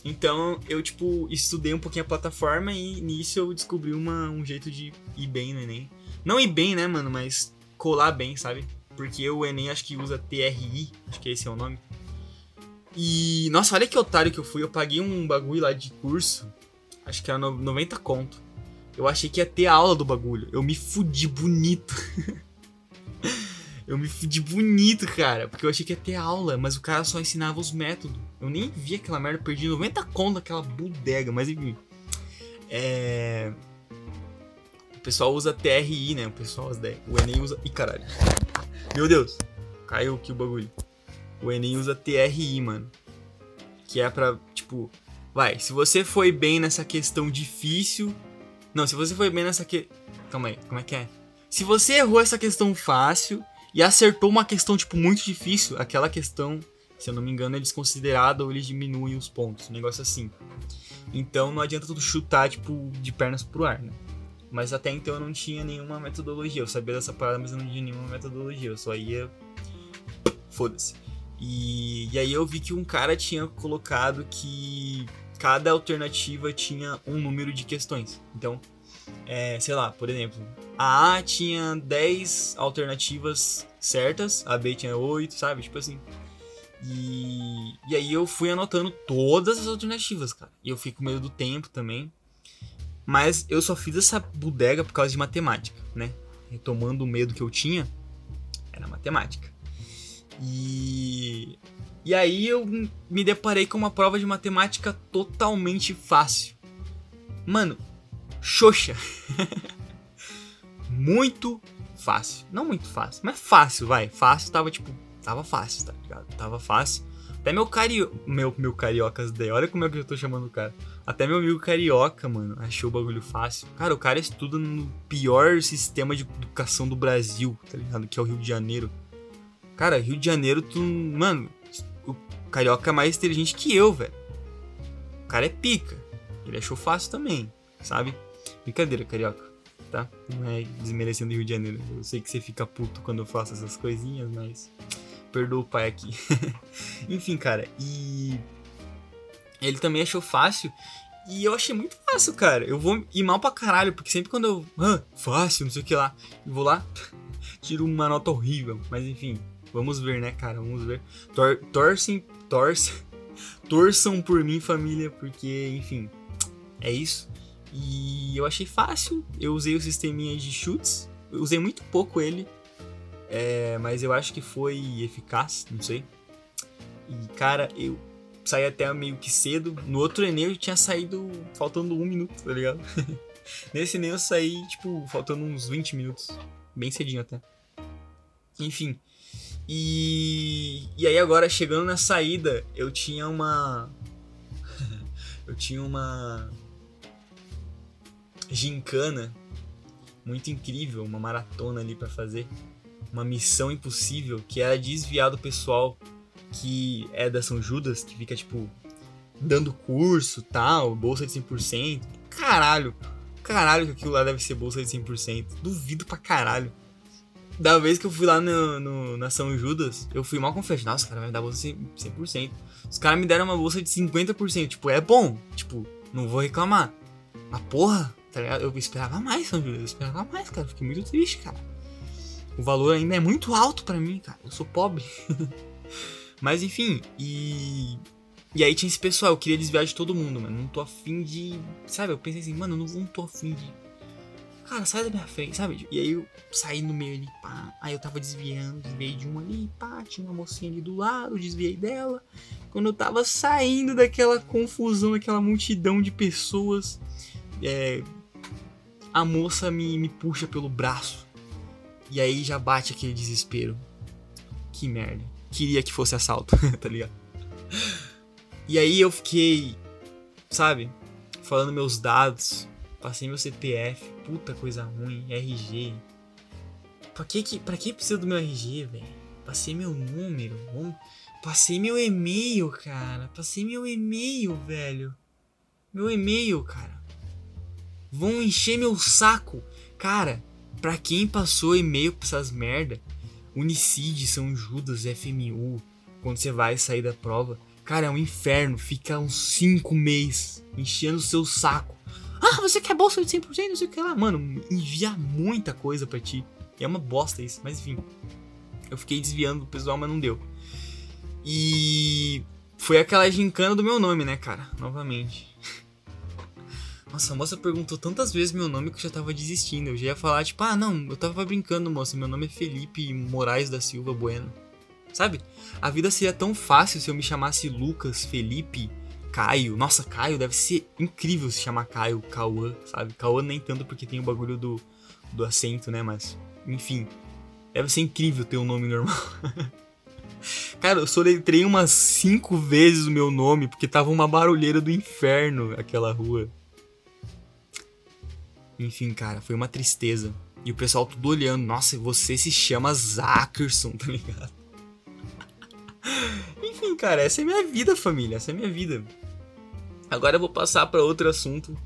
Então eu, tipo, estudei um pouquinho a plataforma e nisso eu descobri uma, um jeito de ir bem no Enem. Não ir bem, né, mano, mas colar bem, sabe? Porque o Enem acho que usa TRI, acho que esse é o nome. E, nossa, olha que otário que eu fui. Eu paguei um bagulho lá de curso, acho que era 90 conto. Eu achei que ia ter aula do bagulho. Eu me fudi bonito. eu me fudi bonito, cara. Porque eu achei que ia ter aula, mas o cara só ensinava os métodos. Eu nem vi aquela merda, perdi 90 conto naquela bodega, mas enfim. É. O pessoal usa TRI, né? O pessoal, o Enem usa. Ih, caralho. Meu Deus. Caiu aqui o bagulho. O Enem usa TRI, mano. Que é pra, tipo. Vai, se você foi bem nessa questão difícil. Não, se você foi bem nessa que. Calma aí, como é que é? Se você errou essa questão fácil e acertou uma questão, tipo, muito difícil, aquela questão, se eu não me engano, é desconsiderada ou eles diminuem os pontos. Um negócio assim. Então não adianta tudo chutar, tipo, de pernas pro ar, né? Mas até então eu não tinha nenhuma metodologia. Eu sabia dessa parada, mas eu não tinha nenhuma metodologia. Eu só ia. Foda-se. E, e aí eu vi que um cara tinha colocado que cada alternativa tinha um número de questões. Então, é, sei lá, por exemplo, a A tinha 10 alternativas certas, a B tinha 8, sabe? Tipo assim. E, e aí eu fui anotando todas as alternativas, cara. E eu fiquei com medo do tempo também. Mas eu só fiz essa bodega por causa de matemática, né? Retomando o medo que eu tinha, era matemática. E e aí eu me deparei com uma prova de matemática totalmente fácil. Mano, xoxa. muito fácil. Não muito fácil, mas fácil, vai. Fácil tava tipo, tava fácil, tá ligado? Tava fácil. Até meu carioca. Meu, meu cariocas daí. Olha como é que eu tô chamando o cara. Até meu amigo carioca, mano, achou o bagulho fácil. Cara, o cara estuda no pior sistema de educação do Brasil, tá ligado? Que é o Rio de Janeiro. Cara, Rio de Janeiro, tu. Mano, o carioca é mais inteligente que eu, velho. O cara é pica. Ele achou fácil também, sabe? Brincadeira, carioca, tá? Não é desmerecendo o Rio de Janeiro. Eu sei que você fica puto quando eu faço essas coisinhas, mas. Perdoa o pai aqui. Enfim, cara, e. Ele também achou fácil. E eu achei muito fácil, cara. Eu vou ir mal pra caralho, porque sempre quando eu. Ah, fácil, não sei o que lá. Eu vou lá, tiro uma nota horrível. Mas enfim, Vamos ver, né, cara? Vamos ver. Tor torcem, torce, torçam por mim, família, porque, enfim, é isso. E eu achei fácil. Eu usei o sisteminha de chutes. Eu usei muito pouco ele, é, mas eu acho que foi eficaz, não sei. E, cara, eu saí até meio que cedo. No outro Enem eu tinha saído faltando um minuto, tá ligado? Nesse Enem eu saí, tipo, faltando uns 20 minutos. Bem cedinho até. Enfim, e, e aí agora chegando na saída, eu tinha uma eu tinha uma gincana muito incrível, uma maratona ali para fazer, uma missão impossível que era desviar do pessoal que é da São Judas, que fica tipo dando curso, tal, bolsa de 100%. Caralho. Caralho que aquilo lá deve ser bolsa de 100%. Duvido pra caralho da vez que eu fui lá no, no, na São Judas, eu fui mal. Nossa, os caras me dar bolsa 100%. Os caras me deram uma bolsa de 50%. Tipo, é bom. Tipo, não vou reclamar. Mas porra, tá ligado? Eu esperava mais, São Judas. Eu esperava mais, cara. Fiquei muito triste, cara. O valor ainda é muito alto para mim, cara. Eu sou pobre. Mas enfim, e. E aí tinha esse pessoal, eu queria desviar de todo mundo, mano. Não tô afim de. Sabe? Eu pensei assim, mano, eu não, não tô afim de cara, sai da minha frente, sabe? E aí eu saí no meio ali, pá. Aí eu tava desviando, desviei de uma ali, pá. Tinha uma mocinha ali do lado, desviei dela. Quando eu tava saindo daquela confusão, daquela multidão de pessoas, é, a moça me, me puxa pelo braço. E aí já bate aquele desespero. Que merda. Queria que fosse assalto, tá ligado? E aí eu fiquei, sabe, falando meus dados, Passei meu CPF, puta coisa ruim, RG. Pra que, que, pra que precisa do meu RG, velho? Passei meu número, passei meu e-mail, cara. Passei meu e-mail, velho. Meu e-mail, cara. Vão encher meu saco. Cara, pra quem passou e-mail pra essas merda, Unicid, São Judas, FMU, quando você vai sair da prova, cara, é um inferno. Fica uns 5 meses enchendo o seu saco ah, você quer bolsa de 100%? Não sei o que lá. Mano, envia muita coisa para ti. É uma bosta isso, mas enfim. Eu fiquei desviando do pessoal, mas não deu. E foi aquela gincana do meu nome, né, cara? Novamente. Nossa, a moça perguntou tantas vezes meu nome que eu já tava desistindo. Eu já ia falar, tipo, ah, não, eu tava brincando, moça. Meu nome é Felipe Moraes da Silva Bueno. Sabe? A vida seria tão fácil se eu me chamasse Lucas, Felipe, Caio. Nossa, Caio deve ser incrível se chamar Caio, Cauã, sabe? Cauã nem tanto porque tem o bagulho do, do acento, né? Mas, enfim. Deve ser incrível ter um nome normal. cara, eu soletrei umas cinco vezes o meu nome porque tava uma barulheira do inferno aquela rua. Enfim, cara, foi uma tristeza. E o pessoal tudo olhando. Nossa, você se chama Zackerson, tá ligado? Enfim, cara, essa é minha vida, família. Essa é minha vida. Agora eu vou passar para outro assunto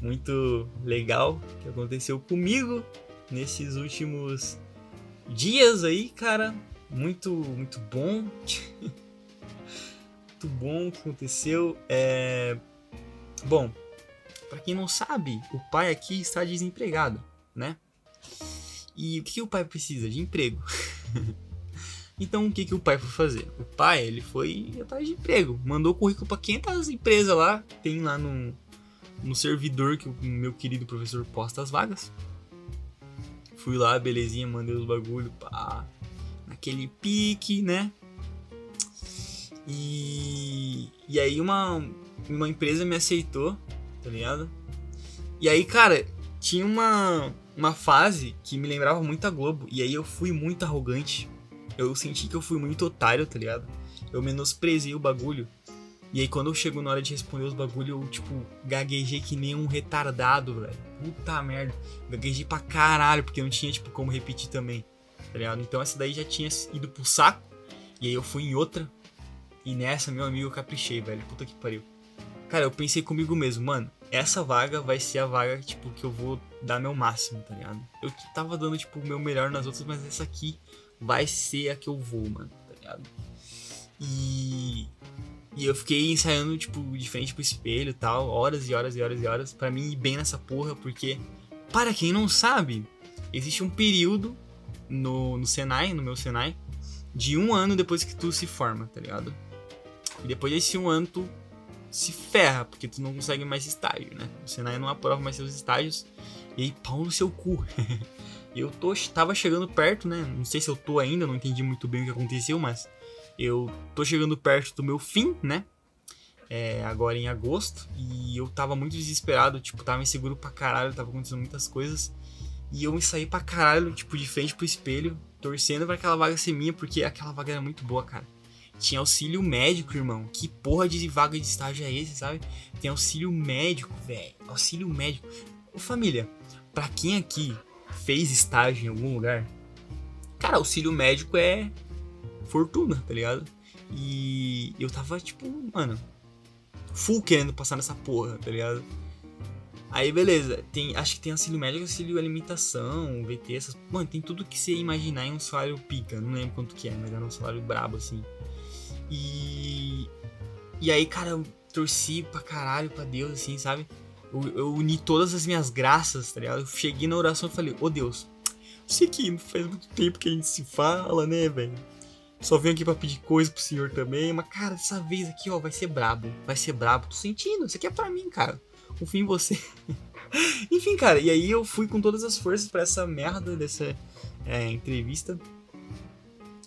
muito legal que aconteceu comigo nesses últimos dias aí, cara. Muito, muito bom. muito bom que aconteceu. É... Bom, para quem não sabe, o pai aqui está desempregado, né? E o que, que o pai precisa? De emprego. então o que, que o pai foi fazer? O pai, ele foi atrás de emprego. Mandou currículo para 500 empresas lá. Tem lá no, no servidor que o meu querido professor posta as vagas. Fui lá, belezinha, mandei os bagulho, pá, naquele pique, né? E, e aí uma, uma empresa me aceitou, tá ligado? E aí, cara, tinha uma, uma fase que me lembrava muito a Globo. E aí eu fui muito arrogante. Eu senti que eu fui muito otário, tá ligado? Eu menosprezei o bagulho. E aí quando eu chego na hora de responder os bagulho, eu, tipo, gaguejei que nem um retardado, velho. Puta merda. Gaguejei pra caralho, porque não tinha, tipo, como repetir também. Tá ligado? Então essa daí já tinha ido pro saco. E aí eu fui em outra. E nessa, meu amigo, eu caprichei, velho. Puta que pariu. Cara, eu pensei comigo mesmo, mano, essa vaga vai ser a vaga, tipo, que eu vou dar meu máximo, tá ligado? Eu tava dando, tipo, o meu melhor nas outras, mas essa aqui vai ser a que eu vou, mano, tá ligado? E e eu fiquei ensaiando, tipo, de frente pro espelho e tal, horas e horas e horas e horas, para mim ir bem nessa porra, porque, para quem não sabe, existe um período no, no Senai, no meu Senai, de um ano depois que tu se forma, tá ligado? E depois desse um ano tu se ferra, porque tu não consegue mais estágio, né? O Senai não aprova mais seus estágios, e aí pau no seu cu. eu tô, tava chegando perto, né? Não sei se eu tô ainda, não entendi muito bem o que aconteceu, mas eu tô chegando perto do meu fim, né? É, agora em agosto. E eu tava muito desesperado, tipo, tava inseguro pra caralho, tava acontecendo muitas coisas. E eu me saí pra caralho, tipo, de frente pro espelho, torcendo pra aquela vaga ser minha, porque aquela vaga era muito boa, cara. Tinha auxílio médico, irmão. Que porra de vaga de estágio é esse, sabe? Tem auxílio médico, velho. Auxílio médico. Ô família, pra quem aqui fez estágio em algum lugar, cara, auxílio médico é fortuna, tá ligado? E eu tava, tipo, mano, full querendo passar nessa porra, tá ligado? Aí, beleza, tem, acho que tem auxílio médico, auxílio alimentação, VT, essas. Mano, tem tudo que você imaginar em um salário pica. Não lembro quanto que é, mas era um salário brabo, assim. E. E aí, cara, eu torci pra caralho pra Deus, assim, sabe? Eu, eu uni todas as minhas graças, tá ligado? Eu cheguei na oração e falei, ô oh, Deus, sei que faz muito tempo que a gente se fala, né, velho? Só venho aqui pra pedir coisa pro senhor também. Mas, cara, dessa vez aqui, ó, vai ser brabo. Vai ser brabo. Tô sentindo. Isso aqui é pra mim, cara. Confio em você. Enfim, cara. E aí eu fui com todas as forças para essa merda dessa é, entrevista.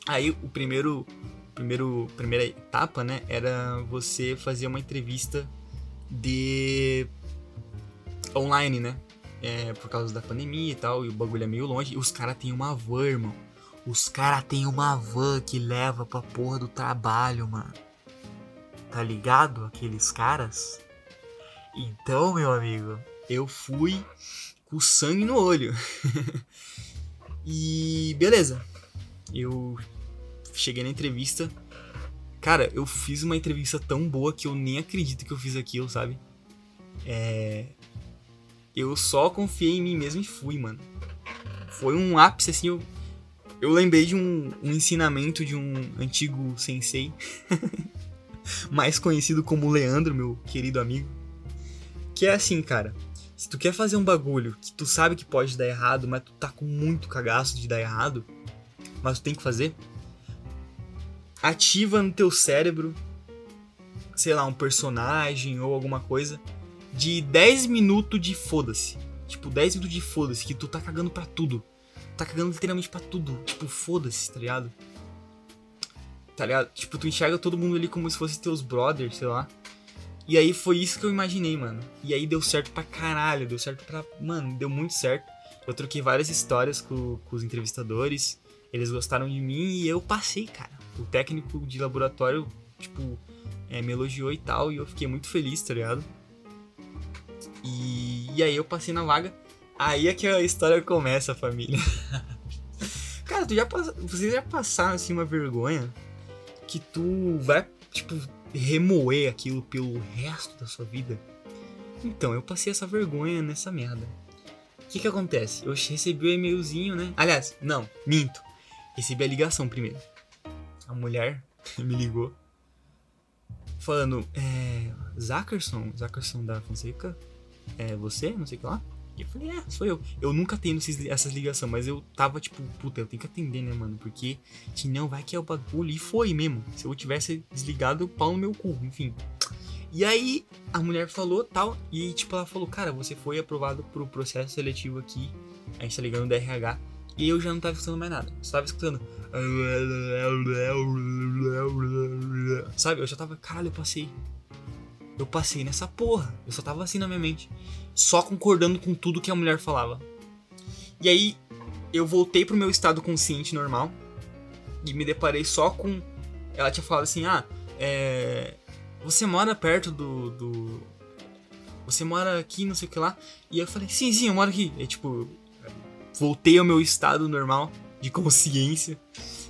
Aí o primeiro, primeiro, primeira etapa, né, era você fazer uma entrevista de online, né? É, por causa da pandemia e tal, e o bagulho é meio longe. E os caras têm uma van, irmão. Os caras têm uma van que leva pra porra do trabalho, mano. Tá ligado? Aqueles caras. Então, meu amigo, eu fui com sangue no olho. e beleza. Eu cheguei na entrevista. Cara, eu fiz uma entrevista tão boa que eu nem acredito que eu fiz aquilo, sabe? É. Eu só confiei em mim mesmo e fui, mano. Foi um ápice assim, eu eu lembrei de um, um ensinamento de um antigo sensei, mais conhecido como Leandro, meu querido amigo. Que é assim, cara. Se tu quer fazer um bagulho que tu sabe que pode dar errado, mas tu tá com muito cagaço de dar errado, mas tu tem que fazer, ativa no teu cérebro, sei lá, um personagem ou alguma coisa, de 10 minutos de foda-se. Tipo, 10 minutos de foda-se, que tu tá cagando pra tudo tá cagando literalmente pra tudo. Tipo, foda-se, tá ligado? Tá ligado? Tipo, tu enxerga todo mundo ali como se fosse teus brothers, sei lá. E aí foi isso que eu imaginei, mano. E aí deu certo pra caralho, deu certo pra. Mano, deu muito certo. Eu troquei várias histórias com, com os entrevistadores. Eles gostaram de mim e eu passei, cara. O técnico de laboratório, tipo, é, me elogiou e tal. E eu fiquei muito feliz, tá ligado? E, e aí eu passei na vaga. Aí é que a história começa, família. Cara, tu já vocês já passaram assim uma vergonha que tu vai, tipo, remoer aquilo pelo resto da sua vida? Então, eu passei essa vergonha nessa merda. O que que acontece? Eu recebi o um e-mailzinho, né? Aliás, não, minto. Recebi a ligação primeiro. A mulher me ligou falando, é. Zackerson, Zackerson da Fonseca, é você? Não sei o que lá. E eu falei, é, sou eu. Eu nunca tenho essas ligações, mas eu tava tipo, puta, eu tenho que atender, né, mano? Porque senão vai que é o bagulho. E foi mesmo. Se eu tivesse desligado, pau no meu cu, enfim. E aí a mulher falou tal, e tipo, ela falou, cara, você foi aprovado pro processo seletivo aqui. A gente tá ligando do RH. E eu já não tava escutando mais nada. Eu tava escutando. Sabe? Eu já tava, caralho, eu passei. Eu passei nessa porra. Eu só tava assim na minha mente. Só concordando com tudo que a mulher falava. E aí, eu voltei pro meu estado consciente normal. E me deparei só com. Ela tinha falado assim: ah, é você mora perto do, do. Você mora aqui, não sei o que lá. E eu falei, sim, sim, eu moro aqui. E tipo, voltei ao meu estado normal de consciência.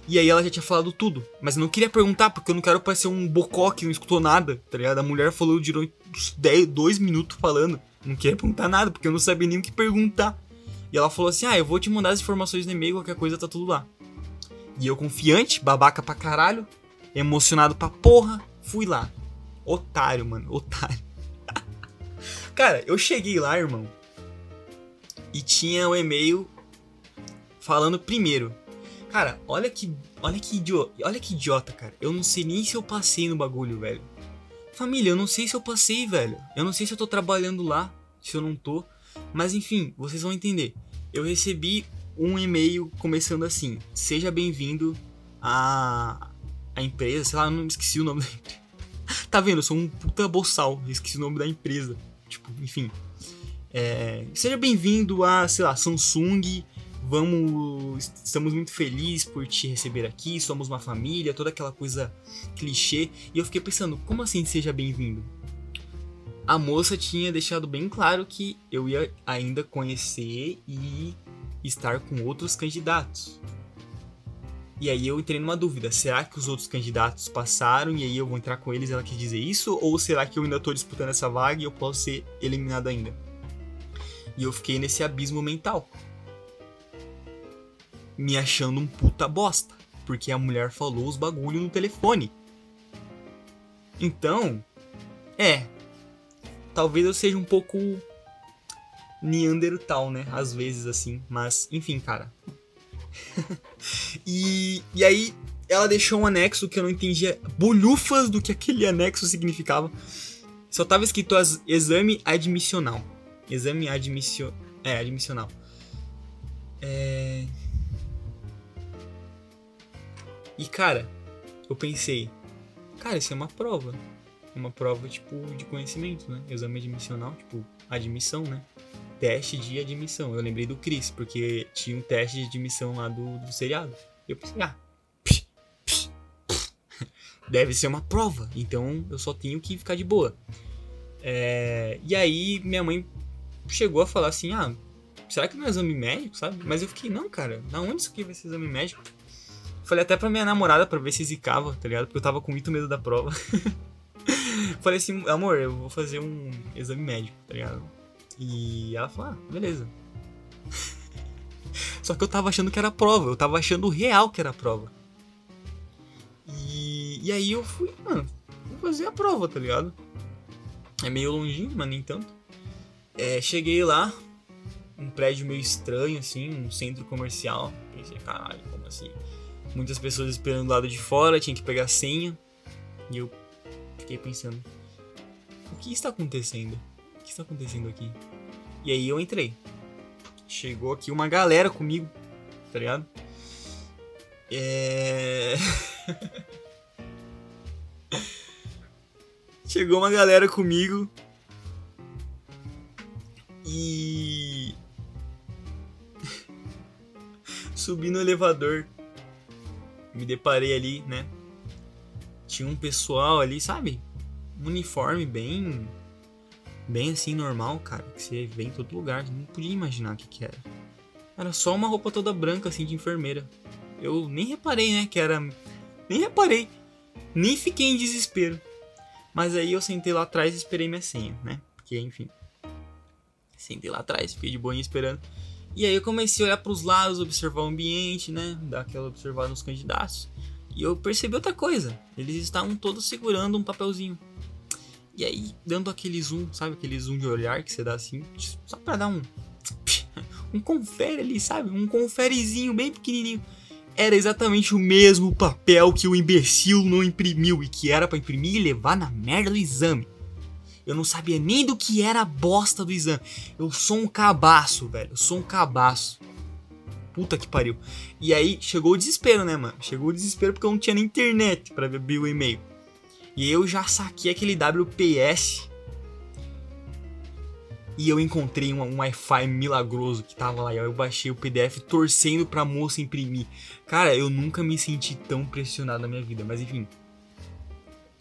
E aí ela já tinha falado tudo. Mas eu não queria perguntar, porque eu não quero parecer um bocó que não escutou nada, tá ligado? A mulher falou durante uns 10, 2 minutos falando. Não queria perguntar nada, porque eu não sabia nem o que perguntar. E ela falou assim: Ah, eu vou te mandar as informações no e-mail, qualquer coisa tá tudo lá. E eu confiante, babaca pra caralho, emocionado pra porra, fui lá. Otário, mano, otário. Cara, eu cheguei lá, irmão, e tinha o um e-mail falando primeiro. Cara, olha que, olha que idiota, olha que idiota, cara. Eu não sei nem se eu passei no bagulho, velho. Família, eu não sei se eu passei, velho. Eu não sei se eu tô trabalhando lá, se eu não tô. Mas enfim, vocês vão entender. Eu recebi um e-mail começando assim: Seja bem-vindo à, à empresa. Sei lá, eu não esqueci o nome da empresa. tá vendo? Eu sou um puta boçal. Esqueci o nome da empresa. Tipo, enfim. É, seja bem-vindo a, sei lá, Samsung. Vamos. Estamos muito felizes por te receber aqui. Somos uma família, toda aquela coisa clichê. E eu fiquei pensando, como assim seja bem-vindo? A moça tinha deixado bem claro que eu ia ainda conhecer e estar com outros candidatos. E aí eu entrei numa dúvida: será que os outros candidatos passaram e aí eu vou entrar com eles? Ela quis dizer isso? Ou será que eu ainda tô disputando essa vaga e eu posso ser eliminado ainda? E eu fiquei nesse abismo mental. Me achando um puta bosta. Porque a mulher falou os bagulho no telefone. Então, é. Talvez eu seja um pouco Neandertal, né? Às vezes assim. Mas, enfim, cara. e, e aí ela deixou um anexo que eu não entendia bolhufas do que aquele anexo significava. Só tava escrito as, exame admissional. Exame admissio, é, admissional. É... E cara, eu pensei, cara, isso é uma prova. Uma prova, tipo, de conhecimento, né? Exame admissional, tipo, admissão, né? teste de admissão. Eu lembrei do Chris, porque tinha um teste de admissão lá do, do seriado. Eu pensei, ah, psh, psh, psh, deve ser uma prova, então eu só tenho que ficar de boa. É, e aí minha mãe chegou a falar assim, ah, será que não é exame médico, sabe? Mas eu fiquei, não, cara, na onde isso aqui vai ser exame médico? Falei até pra minha namorada pra ver se zicava, tá ligado? Porque eu tava com muito medo da prova. Falei assim, amor, eu vou fazer um exame médico, tá ligado? E ela falou, ah, beleza. Só que eu tava achando que era prova, eu tava achando real que era prova. E, e aí eu fui, mano, vou fazer a prova, tá ligado? É meio longinho, mas nem tanto. É, cheguei lá, um prédio meio estranho, assim, um centro comercial. Pensei, caralho, como assim? Muitas pessoas esperando do lado de fora, tinha que pegar senha. E eu fiquei pensando, o que está acontecendo? o que está acontecendo aqui? E aí eu entrei. Chegou aqui uma galera comigo, tá ligado? É. Chegou uma galera comigo. E. Subi no elevador. Me deparei ali, né? Tinha um pessoal ali, sabe? Um uniforme bem bem assim, normal, cara, que você vê em todo lugar. Não podia imaginar o que, que era. Era só uma roupa toda branca, assim, de enfermeira. Eu nem reparei, né, que era. Nem reparei. Nem fiquei em desespero. Mas aí eu sentei lá atrás e esperei minha senha, né? Porque, enfim. Sentei lá atrás, fiquei de boinha esperando. E aí eu comecei a olhar para os lados, observar o ambiente, né? Dar aquela observada nos candidatos. E eu percebi outra coisa. Eles estavam todos segurando um papelzinho. E aí, dando aquele zoom, sabe? Aquele zoom de olhar que você dá assim, só pra dar um. Um confere ali, sabe? Um conferezinho bem pequenininho. Era exatamente o mesmo papel que o imbecil não imprimiu e que era para imprimir e levar na merda do exame. Eu não sabia nem do que era a bosta do exame. Eu sou um cabaço, velho. Eu sou um cabaço. Puta que pariu. E aí chegou o desespero, né, mano? Chegou o desespero porque eu não tinha nem internet para ver o e-mail. E eu já saquei aquele WPS. E eu encontrei um, um Wi-Fi milagroso que tava lá. E eu baixei o PDF torcendo pra moça imprimir. Cara, eu nunca me senti tão pressionado na minha vida. Mas enfim.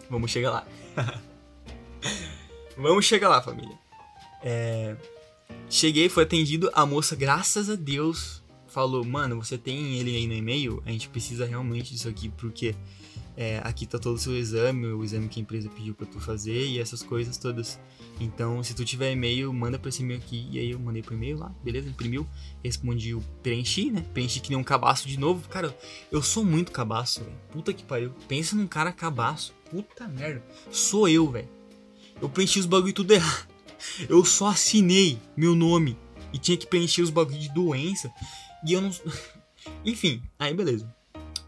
Vamos chegar lá. Vamos chegar lá, família. É... Cheguei, foi atendido. A moça, graças a Deus, falou: Mano, você tem ele aí no e-mail? A gente precisa realmente disso aqui, porque é, aqui tá todo o seu exame, o exame que a empresa pediu para tu fazer e essas coisas todas. Então, se tu tiver e-mail, manda pra esse e-mail aqui. E aí eu mandei pro e-mail lá, beleza? Imprimiu, respondi o preenchi, né? Preenchi que nem um cabaço de novo. Cara, eu sou muito cabaço, velho. Puta que pariu. Pensa num cara cabaço. Puta merda. Sou eu, velho. Eu preenchi os bagulho tudo errado. Eu só assinei meu nome e tinha que preencher os bagulho de doença. E eu não. Enfim, aí beleza.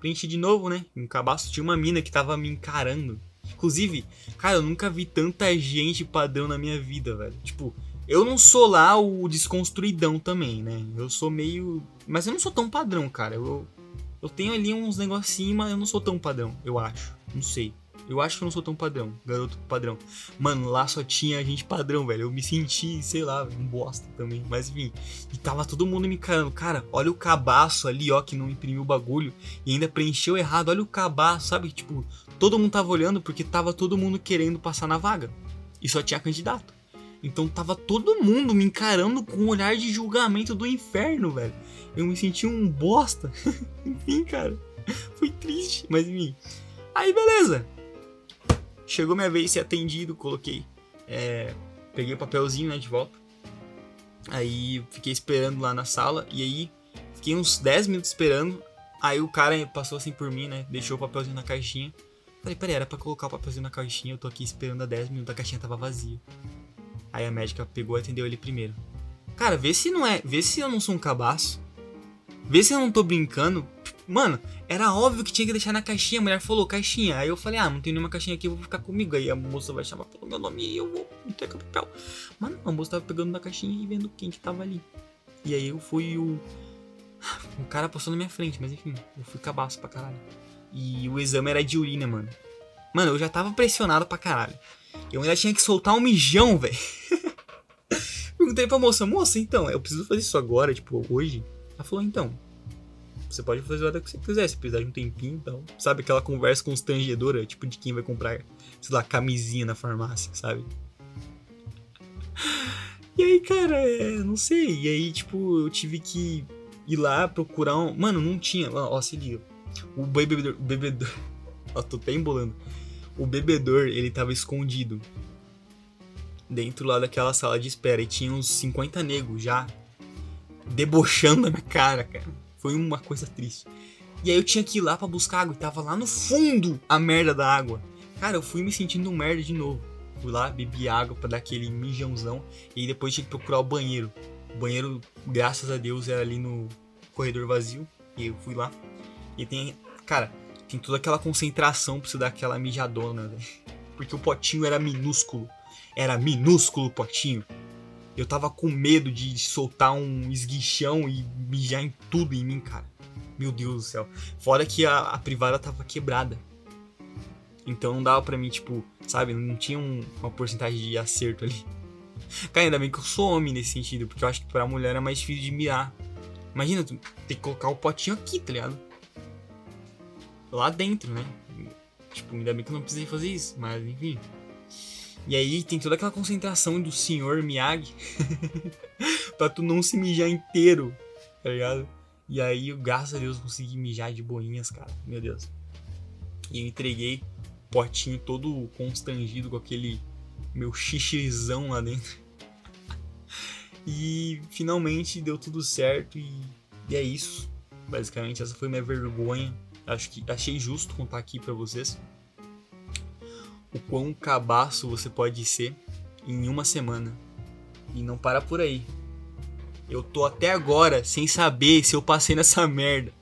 Preenchi de novo, né? Um cabaço. Tinha uma mina que tava me encarando. Inclusive, cara, eu nunca vi tanta gente padrão na minha vida, velho. Tipo, eu não sou lá o desconstruidão também, né? Eu sou meio. Mas eu não sou tão padrão, cara. Eu, eu tenho ali uns negocinhos, mas eu não sou tão padrão, eu acho. Não sei. Eu acho que eu não sou tão padrão, garoto padrão. Mano, lá só tinha gente padrão, velho. Eu me senti, sei lá, um bosta também. Mas enfim. E tava todo mundo me encarando. Cara, olha o cabaço ali, ó, que não imprimiu o bagulho. E ainda preencheu errado. Olha o cabaço, sabe? Tipo, todo mundo tava olhando porque tava todo mundo querendo passar na vaga. E só tinha candidato. Então tava todo mundo me encarando com um olhar de julgamento do inferno, velho. Eu me senti um bosta. enfim, cara. Foi triste, mas enfim. Aí beleza. Chegou minha vez de ser atendido, coloquei. É, peguei o papelzinho né, de volta. Aí fiquei esperando lá na sala. E aí fiquei uns 10 minutos esperando. Aí o cara passou assim por mim, né? Deixou o papelzinho na caixinha. Falei, peraí, era pra colocar o papelzinho na caixinha. Eu tô aqui esperando há 10 minutos, a caixinha tava vazia. Aí a médica pegou e atendeu ele primeiro. Cara, vê se não é. Vê se eu não sou um cabaço. Vê se eu não tô brincando. Mano, era óbvio que tinha que deixar na caixinha. A mulher falou, caixinha. Aí eu falei, ah, não tem nenhuma caixinha aqui, eu vou ficar comigo. Aí a moça vai chamar pelo meu nome e eu vou entregar o papel. Mano, a moça tava pegando na caixinha e vendo quem que tava ali. E aí eu fui o. O cara passou na minha frente, mas enfim, eu fui cabaço pra caralho. E o exame era de urina, mano. Mano, eu já tava pressionado pra caralho. Eu ainda tinha que soltar um mijão, velho. Perguntei pra moça, moça, então, eu preciso fazer isso agora, tipo, hoje? Ela falou, então, você pode fazer hora que você quiser, se precisar de um tempinho, então. Sabe aquela conversa constrangedora, tipo de quem vai comprar, sei lá, camisinha na farmácia, sabe? E aí, cara, é, não sei. E aí, tipo, eu tive que ir lá procurar um. Mano, não tinha. Ó, se liga. O bebedor. O bebedor. Ó, tô até embolando. O bebedor, ele tava escondido. Dentro lá daquela sala de espera. E tinha uns 50 negros já. Debochando a minha cara, cara. Foi uma coisa triste. E aí eu tinha que ir lá para buscar água e tava lá no fundo a merda da água. Cara, eu fui me sentindo um merda de novo. Fui lá, bebi água para dar aquele mijãozão e aí depois tinha que procurar o banheiro. O banheiro, graças a Deus, era ali no corredor vazio. E eu fui lá. E tem, cara, tem toda aquela concentração pra você dar aquela mijadona. Porque o potinho era minúsculo. Era minúsculo o potinho. Eu tava com medo de soltar um esguichão e mijar em tudo em mim, cara. Meu Deus do céu. Fora que a, a privada tava quebrada. Então não dava pra mim, tipo, sabe? Não tinha um, uma porcentagem de acerto ali. Cara, ainda bem que eu sou homem nesse sentido, porque eu acho que pra mulher é mais difícil de mirar. Imagina, tu tem que colocar o potinho aqui, tá ligado? Lá dentro, né? Tipo, ainda bem que eu não precisei fazer isso, mas enfim. E aí tem toda aquela concentração do senhor Miyagi pra tu não se mijar inteiro, tá ligado? E aí, graças a Deus, consegui mijar de boinhas, cara. Meu Deus. E eu entreguei potinho todo constrangido com aquele meu xixizão lá dentro. e finalmente deu tudo certo e, e é isso. Basicamente, essa foi minha vergonha. Acho que achei justo contar aqui para vocês o quão cabaço você pode ser em uma semana. E não para por aí. Eu tô até agora sem saber se eu passei nessa merda.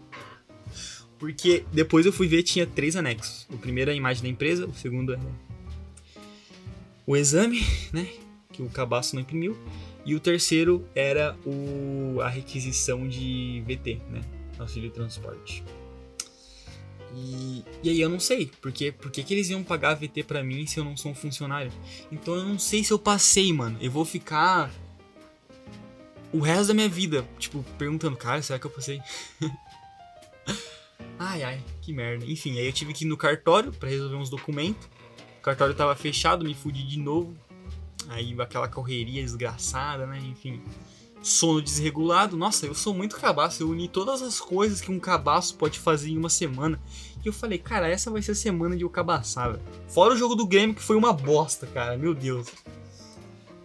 Porque depois eu fui ver tinha três anexos. O primeiro é a imagem da empresa, o segundo é o exame, né, que o cabaço não imprimiu, e o terceiro era o a requisição de VT, né, auxílio transporte. E, e aí eu não sei, porque por que eles iam pagar VT para mim se eu não sou um funcionário? Então eu não sei se eu passei, mano. Eu vou ficar o resto da minha vida, tipo, perguntando, cara, será que eu passei? ai, ai, que merda. Enfim, aí eu tive que ir no cartório para resolver uns documentos. O cartório tava fechado, me fudi de novo. Aí aquela correria desgraçada, né? Enfim, sono desregulado. Nossa, eu sou muito cabaço. Eu uni todas as coisas que um cabaço pode fazer em uma semana. E eu falei, cara, essa vai ser a semana de eu cabaçar, velho. Fora o jogo do Grêmio, que foi uma bosta, cara. Meu Deus.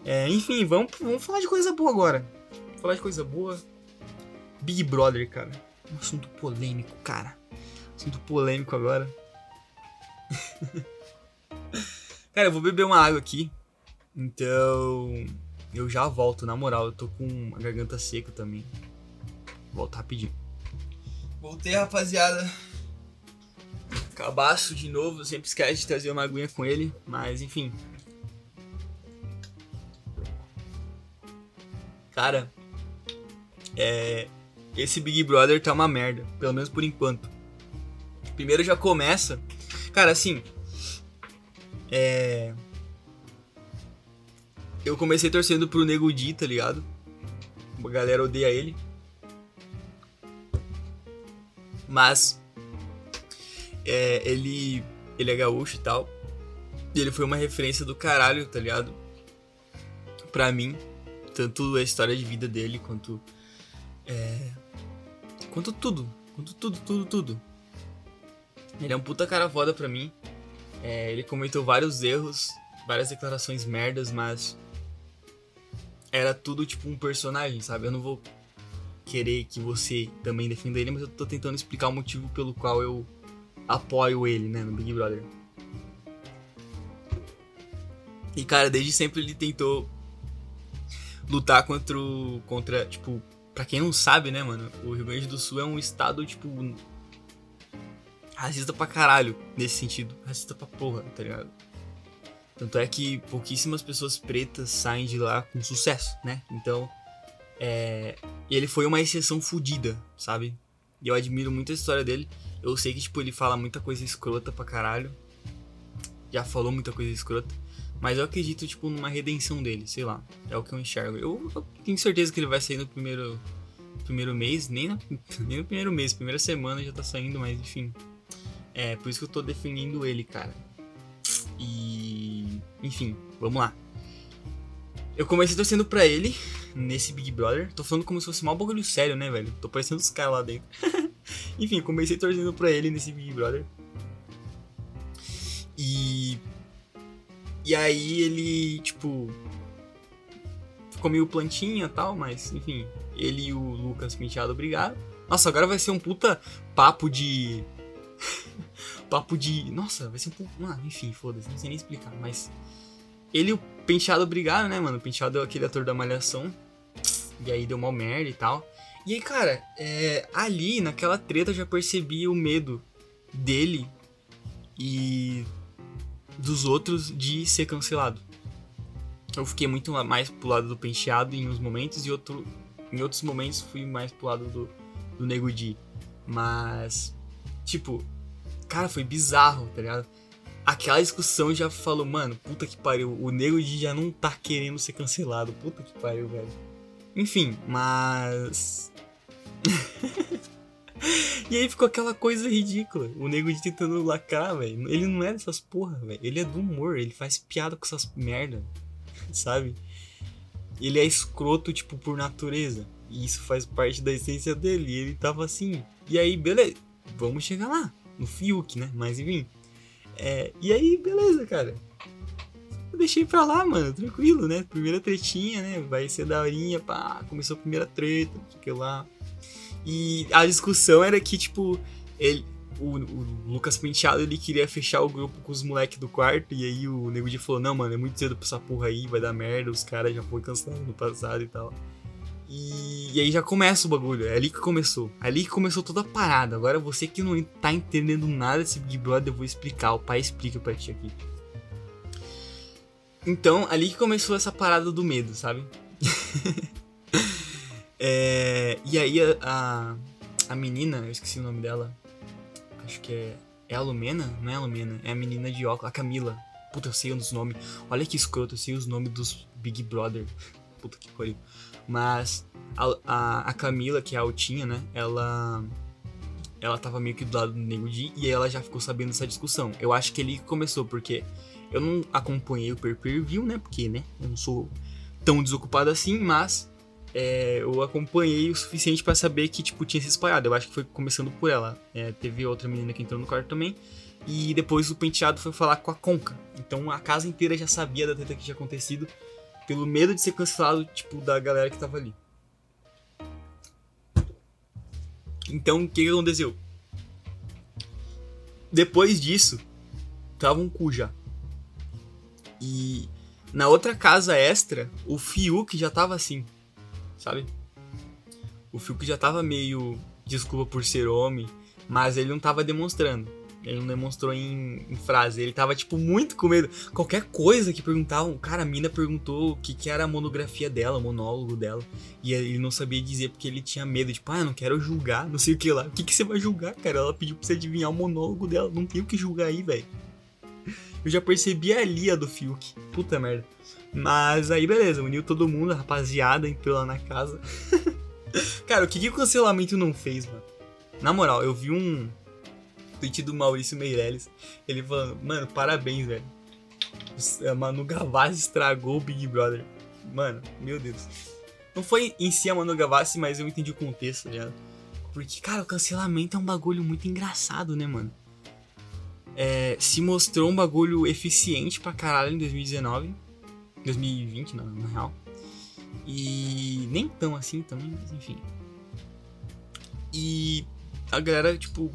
É, enfim, vamos, vamos falar de coisa boa agora. Falar de coisa boa. Big Brother, cara. Um assunto polêmico, cara. Assunto polêmico agora. cara, eu vou beber uma água aqui. Então. Eu já volto, na moral. Eu tô com a garganta seca também. Volto rapidinho. Voltei, rapaziada. Cabaço de novo. Sempre esquece de trazer uma aguinha com ele. Mas enfim. Cara, é, esse Big Brother tá uma merda, pelo menos por enquanto. Primeiro já começa. Cara, assim. É. Eu comecei torcendo pro Nego Di, tá ligado? A galera odeia ele. Mas. É, ele. Ele é gaúcho e tal. E ele foi uma referência do caralho, tá ligado? Pra mim. Tanto a história de vida dele quanto é... Quanto tudo. Quanto tudo, tudo, tudo. Ele é um puta cara foda pra mim. É, ele cometeu vários erros, várias declarações merdas, mas. Era tudo tipo um personagem, sabe? Eu não vou querer que você também defenda ele, mas eu tô tentando explicar o motivo pelo qual eu apoio ele, né, no Big Brother. E cara, desde sempre ele tentou lutar contra, contra tipo, Pra quem não sabe, né, mano, o Rio Grande do Sul é um estado, tipo. racista pra caralho, nesse sentido. Racista pra porra, tá ligado? Tanto é que pouquíssimas pessoas pretas saem de lá com sucesso, né? Então. É. Ele foi uma exceção fodida, sabe? E eu admiro muito a história dele. Eu sei que, tipo, ele fala muita coisa escrota pra caralho. Já falou muita coisa escrota. Mas eu acredito, tipo, numa redenção dele, sei lá. É o que eu enxergo. Eu, eu tenho certeza que ele vai sair no primeiro, primeiro mês, nem, na, nem no primeiro mês, primeira semana já tá saindo, mas enfim. É, por isso que eu tô defendendo ele, cara. E. Enfim, vamos lá. Eu comecei torcendo pra ele nesse Big Brother. Tô falando como se fosse mal bagulho sério, né, velho? Tô parecendo os caras lá dentro. enfim, comecei torcendo pra ele nesse Big Brother. E e aí ele, tipo. Ficou meio plantinha e tal, mas enfim. Ele e o Lucas Penteado brigaram. Nossa, agora vai ser um puta papo de. papo de. Nossa, vai ser um pouco. Enfim, foda-se, não sei nem explicar, mas. Ele e o Penteado brigaram, né, mano? O Penteado é aquele ator da Malhação. E aí deu uma merda e tal. E aí, cara, é, ali naquela treta eu já percebi o medo dele e dos outros de ser cancelado. Eu fiquei muito mais pro lado do penteado em uns momentos e outro, em outros momentos fui mais pro lado do, do Nego Di. Mas, tipo, cara, foi bizarro, tá ligado? Aquela discussão já falou, mano, puta que pariu, o Nego Di já não tá querendo ser cancelado, puta que pariu, velho. Enfim, mas. E aí ficou aquela coisa ridícula. O nego de tentando lacrar, velho. Ele não é dessas porra, velho. Ele é do humor, ele faz piada com essas merda. Sabe? Ele é escroto, tipo, por natureza. E isso faz parte da essência dele. E ele tava assim. E aí, beleza. Vamos chegar lá. No Fiuk, né? Mas enfim. É, e aí, beleza, cara. Eu deixei pra lá, mano. Tranquilo, né? Primeira tretinha, né? Vai ser daorinha, pá. Começou a primeira treta, não sei o que lá. E a discussão era que, tipo, ele, o, o, Lucas Penteado ele queria fechar o grupo com os moleques do quarto. E aí o Nego de falou: Não, mano, é muito cedo pra essa porra aí, vai dar merda. Os caras já foram cancelados no passado e tal. E, e, aí já começa o bagulho. É ali que começou. É ali que começou toda a parada. Agora você que não tá entendendo nada desse Big Brother, eu vou explicar. O pai explica pra ti aqui. Então, ali que começou essa parada do medo, sabe? é, e aí a, a, a, menina, eu esqueci o nome dela. Acho que é. É a Lumena? Não é a Lumena, é a menina de óculos, a Camila. Puta, eu sei os nomes. Olha que escroto, eu sei os nomes dos Big Brother. Puta que pariu. Mas a, a, a, Camila, que é a altinha, né? Ela. Ela tava meio que do lado do Nego Di e ela já ficou sabendo dessa discussão. Eu acho que ele começou, porque eu não acompanhei o per-per-view, né? Porque, né? Eu não sou tão desocupado assim, mas é, eu acompanhei o suficiente para saber que, tipo, tinha se espalhado. Eu acho que foi começando por ela. É, teve outra menina que entrou no quarto também. E depois o penteado foi falar com a Conca. Então a casa inteira já sabia da treta que tinha acontecido pelo medo de ser cancelado, tipo, da galera que tava ali. Então, o que, que aconteceu? Depois disso, tava um cu já. E na outra casa extra, o Fiuk já tava assim, sabe? O Fiuk já tava meio desculpa por ser homem, mas ele não tava demonstrando. Ele não demonstrou em, em, frase. Ele tava, tipo, muito com medo. Qualquer coisa que perguntavam. Cara, a mina perguntou o que, que era a monografia dela, o monólogo dela. E ele não sabia dizer porque ele tinha medo. Tipo, ah, eu não quero julgar, não sei o que lá. O que, que você vai julgar, cara? Ela pediu pra você adivinhar o monólogo dela. Não tem o que julgar aí, velho. Eu já percebi ali a do Fiuk. Puta merda. Mas aí, beleza. Uniu todo mundo, a rapaziada entrou lá na casa. cara, o que, que o cancelamento não fez, mano? Na moral, eu vi um tweet do Maurício Meirelles. Ele falando, mano, parabéns, velho. A Manu Gavassi estragou o Big Brother. Mano, meu Deus. Não foi em si a Manu Gavassi, mas eu entendi o contexto, tá ligado? Porque, cara, o cancelamento é um bagulho muito engraçado, né, mano? É, se mostrou um bagulho eficiente pra caralho em 2019. 2020, na, na real. E nem tão assim também, mas enfim. E a galera, tipo,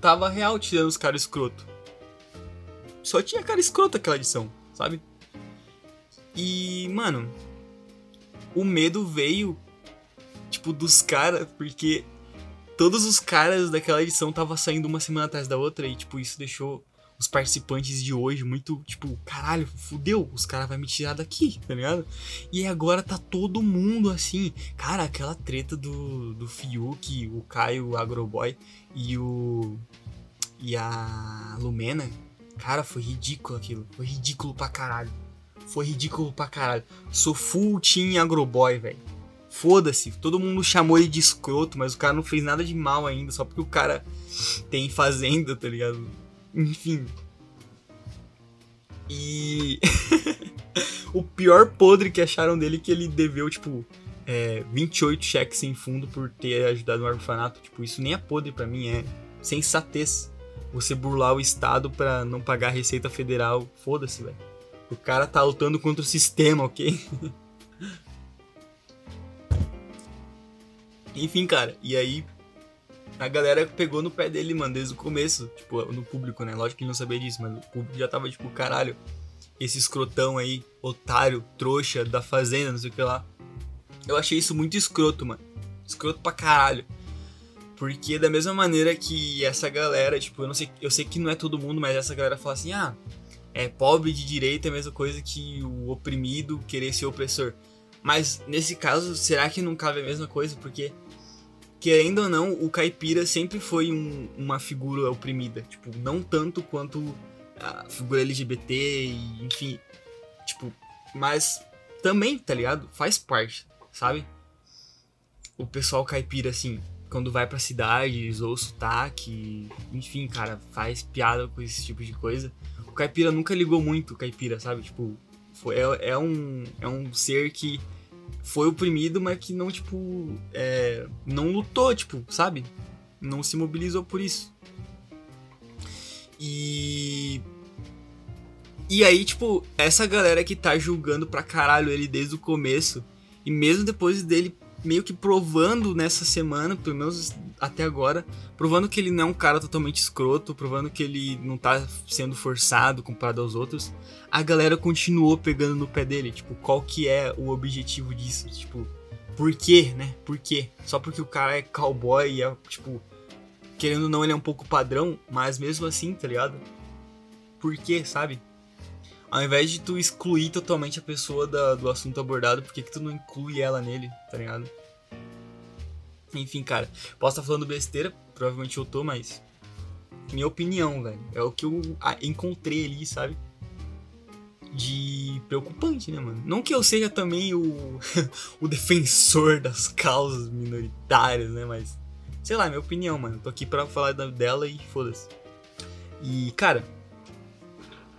tava real tirando os caras escroto. Só tinha cara escroto aquela edição, sabe? E, mano, o medo veio, tipo, dos caras, porque todos os caras daquela edição tava saindo uma semana atrás da outra e, tipo, isso deixou os participantes de hoje muito, tipo, caralho, fudeu, os caras vão me tirar daqui, tá ligado? E agora tá todo mundo assim. Cara, aquela treta do, do Fiuk, o Caio, o Agroboy e o. E a Lumena, cara, foi ridículo aquilo. Foi ridículo pra caralho. Foi ridículo pra caralho. Sou full team Agroboy, velho. Foda-se, todo mundo chamou ele de escroto, mas o cara não fez nada de mal ainda, só porque o cara tem fazenda, tá ligado? Enfim. E. o pior podre que acharam dele é que ele deveu, tipo, é, 28 cheques sem fundo por ter ajudado no orfanato. Tipo, isso nem é podre para mim, é sensatez. Você burlar o Estado para não pagar a Receita Federal. Foda-se, velho. O cara tá lutando contra o sistema, ok? Enfim, cara, e aí a galera pegou no pé dele, mano, desde o começo, tipo, no público, né? Lógico que ele não sabia disso, mas o público já tava tipo, caralho, esse escrotão aí, otário, trouxa da fazenda, não sei o que lá. Eu achei isso muito escroto, mano. Escroto pra caralho. Porque da mesma maneira que essa galera, tipo, eu não sei, eu sei que não é todo mundo, mas essa galera fala assim: "Ah, é pobre de direita é a mesma coisa que o oprimido querer ser opressor". Mas nesse caso, será que não cabe a mesma coisa? Porque querendo ou não, o caipira sempre foi um, uma figura oprimida. Tipo, não tanto quanto a figura LGBT e enfim. Tipo, mas também, tá ligado? Faz parte, sabe? O pessoal caipira, assim, quando vai pra cidades ou sotaque, enfim, cara, faz piada com esse tipo de coisa. O caipira nunca ligou muito, caipira, sabe? Tipo, foi, é, é, um, é um ser que foi oprimido, mas que não, tipo, é, não lutou, tipo, sabe? Não se mobilizou por isso. E. E aí, tipo, essa galera que tá julgando pra caralho ele desde o começo, e mesmo depois dele meio que provando nessa semana, pelo menos até agora, provando que ele não é um cara totalmente escroto, provando que ele não tá sendo forçado comparado aos outros, a galera continuou pegando no pé dele. Tipo, qual que é o objetivo disso? Tipo, por quê, né? Por quê? Só porque o cara é cowboy e é, tipo, querendo ou não, ele é um pouco padrão, mas mesmo assim, tá ligado? Por quê, sabe? Ao invés de tu excluir totalmente a pessoa da, do assunto abordado, por que, que tu não inclui ela nele, tá ligado? Enfim, cara, posso estar falando besteira, provavelmente eu tô, mas. Minha opinião, velho. É o que eu encontrei ali, sabe? De preocupante, né, mano? Não que eu seja também o, o defensor das causas minoritárias, né? Mas. Sei lá, minha opinião, mano. Tô aqui pra falar dela e foda-se. E, cara,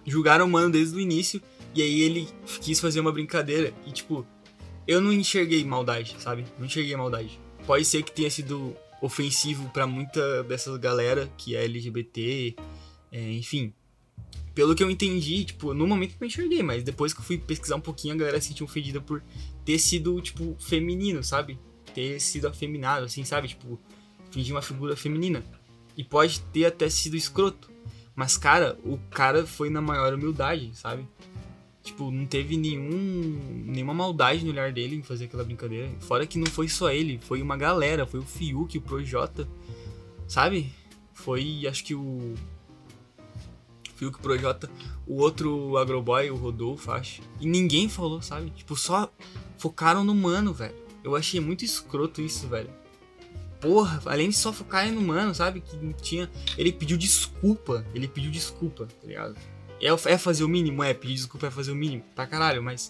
julgaram o mano desde o início. E aí ele quis fazer uma brincadeira. E tipo, eu não enxerguei maldade, sabe? Não enxerguei maldade. Pode ser que tenha sido ofensivo para muita dessas galera que é LGBT, é, enfim. Pelo que eu entendi, tipo, no momento eu enxerguei, mas depois que eu fui pesquisar um pouquinho, a galera se sentiu ofendida por ter sido, tipo, feminino, sabe? Ter sido afeminado, assim, sabe? Tipo, fingir uma figura feminina. E pode ter até sido escroto. Mas, cara, o cara foi na maior humildade, sabe? Tipo, não teve nenhum, nenhuma maldade no olhar dele em fazer aquela brincadeira. Fora que não foi só ele, foi uma galera, foi o Fiuk, o Projota, sabe? Foi, acho que o Fiuk, Projota, o outro Agroboy, o Rodolfo, acho. E ninguém falou, sabe? Tipo, só focaram no mano, velho. Eu achei muito escroto isso, velho porra, além de só focar no mano, sabe? Que tinha. Ele pediu desculpa. Ele pediu desculpa, tá ligado? É, é fazer o mínimo, é, pedir desculpa é fazer o mínimo, pra caralho, mas.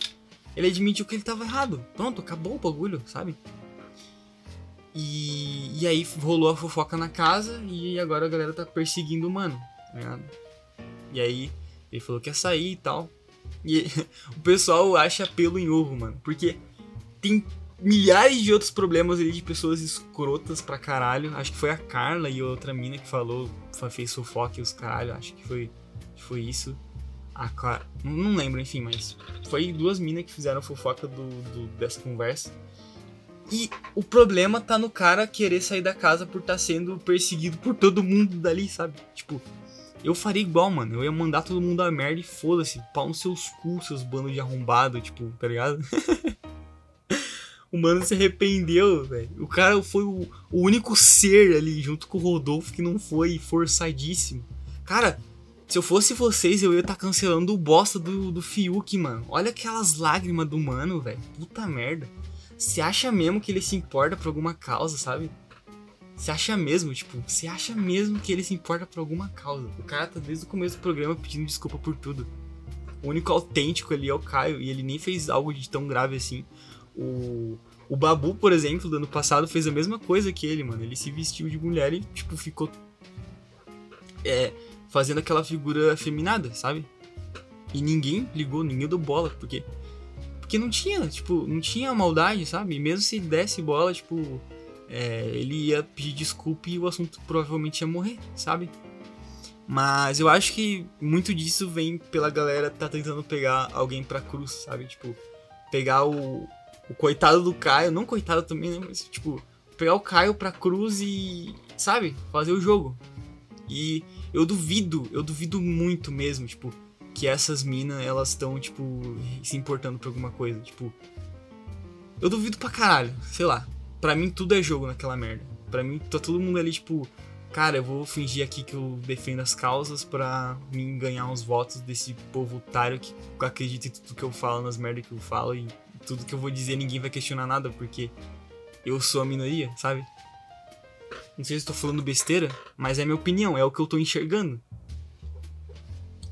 Ele admitiu que ele tava errado. Pronto, acabou o bagulho, sabe? E, e aí rolou a fofoca na casa e agora a galera tá perseguindo o mano, tá ligado? E aí ele falou que ia sair e tal. E o pessoal acha pelo em ovo, mano. Porque tem milhares de outros problemas ali de pessoas escrotas pra caralho. Acho que foi a Carla e outra mina que falou, fez fofoca e os caralho, acho que foi, foi isso. A Clara, não lembro, enfim, mas foi duas minas que fizeram fofoca do, do, dessa conversa. E o problema tá no cara querer sair da casa por estar tá sendo perseguido por todo mundo dali, sabe? Tipo, eu faria igual, mano. Eu ia mandar todo mundo a merda e foda-se. Pau nos seus cu, seus bandos de arrombado, tipo, tá ligado? O mano se arrependeu, velho. O cara foi o, o, único ser ali, junto com o Rodolfo, que não foi forçadíssimo. Cara, se eu fosse vocês, eu ia estar tá cancelando o bosta do, do Fiuk, mano. Olha aquelas lágrimas do mano, velho. Puta merda. Você acha mesmo que ele se importa por alguma causa, sabe? Você acha mesmo, tipo, você acha mesmo que ele se importa por alguma causa? O cara tá desde o começo do programa pedindo desculpa por tudo. O único autêntico ali é o Caio, e ele nem fez algo de tão grave assim. O, o Babu, por exemplo, do ano passado, fez a mesma coisa que ele, mano. Ele se vestiu de mulher e, tipo, ficou. É. Fazendo aquela figura afeminada, sabe? E ninguém ligou, ninguém deu bola, porque. Porque não tinha, tipo, não tinha maldade, sabe? E mesmo se desse bola, tipo. É, ele ia pedir desculpa e o assunto provavelmente ia morrer, sabe? Mas eu acho que muito disso vem pela galera tá tentando pegar alguém pra cruz, sabe? Tipo, pegar o, o coitado do Caio, não coitado também, né? Mas, tipo, pegar o Caio pra cruz e, sabe, fazer o jogo. E eu duvido, eu duvido muito mesmo, tipo, que essas minas, elas estão, tipo, se importando por alguma coisa. Tipo, eu duvido pra caralho, sei lá. Pra mim tudo é jogo naquela merda. Pra mim tá todo mundo ali, tipo, cara, eu vou fingir aqui que eu defendo as causas pra mim ganhar uns votos desse povo otário que acredita em tudo que eu falo, nas merdas que eu falo e tudo que eu vou dizer ninguém vai questionar nada, porque eu sou a minoria, sabe? Não sei se estou falando besteira, mas é minha opinião, é o que eu tô enxergando.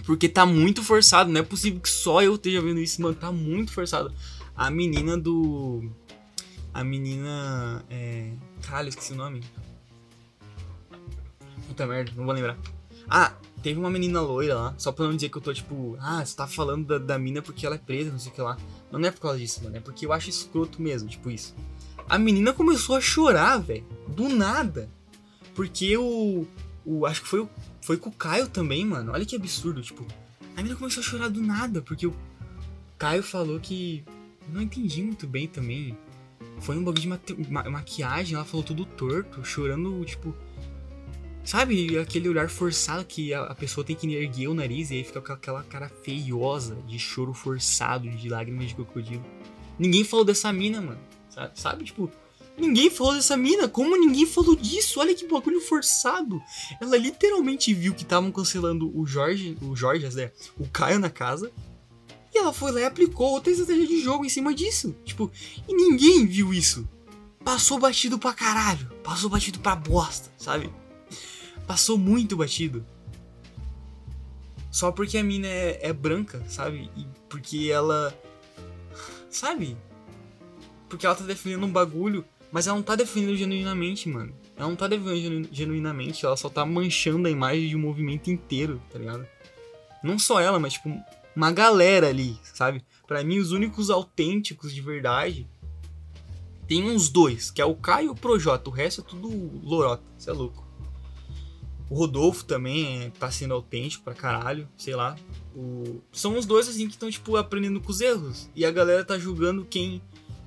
Porque tá muito forçado, não é possível que só eu esteja vendo isso, mano, tá muito forçado. A menina do. a menina. É... Caralho, esqueci o nome. Puta merda, não vou lembrar. Ah, teve uma menina loira lá, só pra não dizer que eu tô tipo, ah, você tá falando da, da mina porque ela é presa, não sei o que lá. Não é por causa disso, mano, é porque eu acho escroto mesmo, tipo isso. A menina começou a chorar, velho, do nada. Porque o. o acho que foi, foi com o Caio também, mano. Olha que absurdo, tipo. A menina começou a chorar do nada, porque o Caio falou que. Não entendi muito bem também. Foi um bagulho de ma maquiagem, ela falou tudo torto, chorando, tipo Sabe aquele olhar forçado que a, pessoa tem que erguer o nariz e aí fica com aquela cara feiosa de choro forçado, de lágrimas de crocodilo. Ninguém falou dessa mina, mano. Sabe? sabe? Tipo, ninguém falou dessa mina. Como ninguém falou disso? Olha que bagulho forçado. Ela literalmente viu que estavam cancelando o Jorge, o Jorge, né? O Caio na casa. E ela foi lá e aplicou outra estratégia de jogo em cima disso. Tipo, e ninguém viu isso. Passou batido pra caralho. Passou batido pra bosta, sabe? Passou muito batido. Só porque a mina é, é branca, sabe? E porque ela. Sabe? Porque ela tá defendendo um bagulho, mas ela não tá defendendo genuinamente, mano. Ela não tá defendendo genuinamente, ela só tá manchando a imagem de um movimento inteiro, tá ligado? Não só ela, mas tipo, uma galera ali, sabe? Para mim, os únicos autênticos de verdade tem uns dois, que é o Caio e o Projota. O resto é tudo lorota, você é louco. O Rodolfo também é, tá sendo autêntico pra caralho, sei lá. O... São os dois assim que estão, tipo, aprendendo com os erros. E a galera tá julgando quem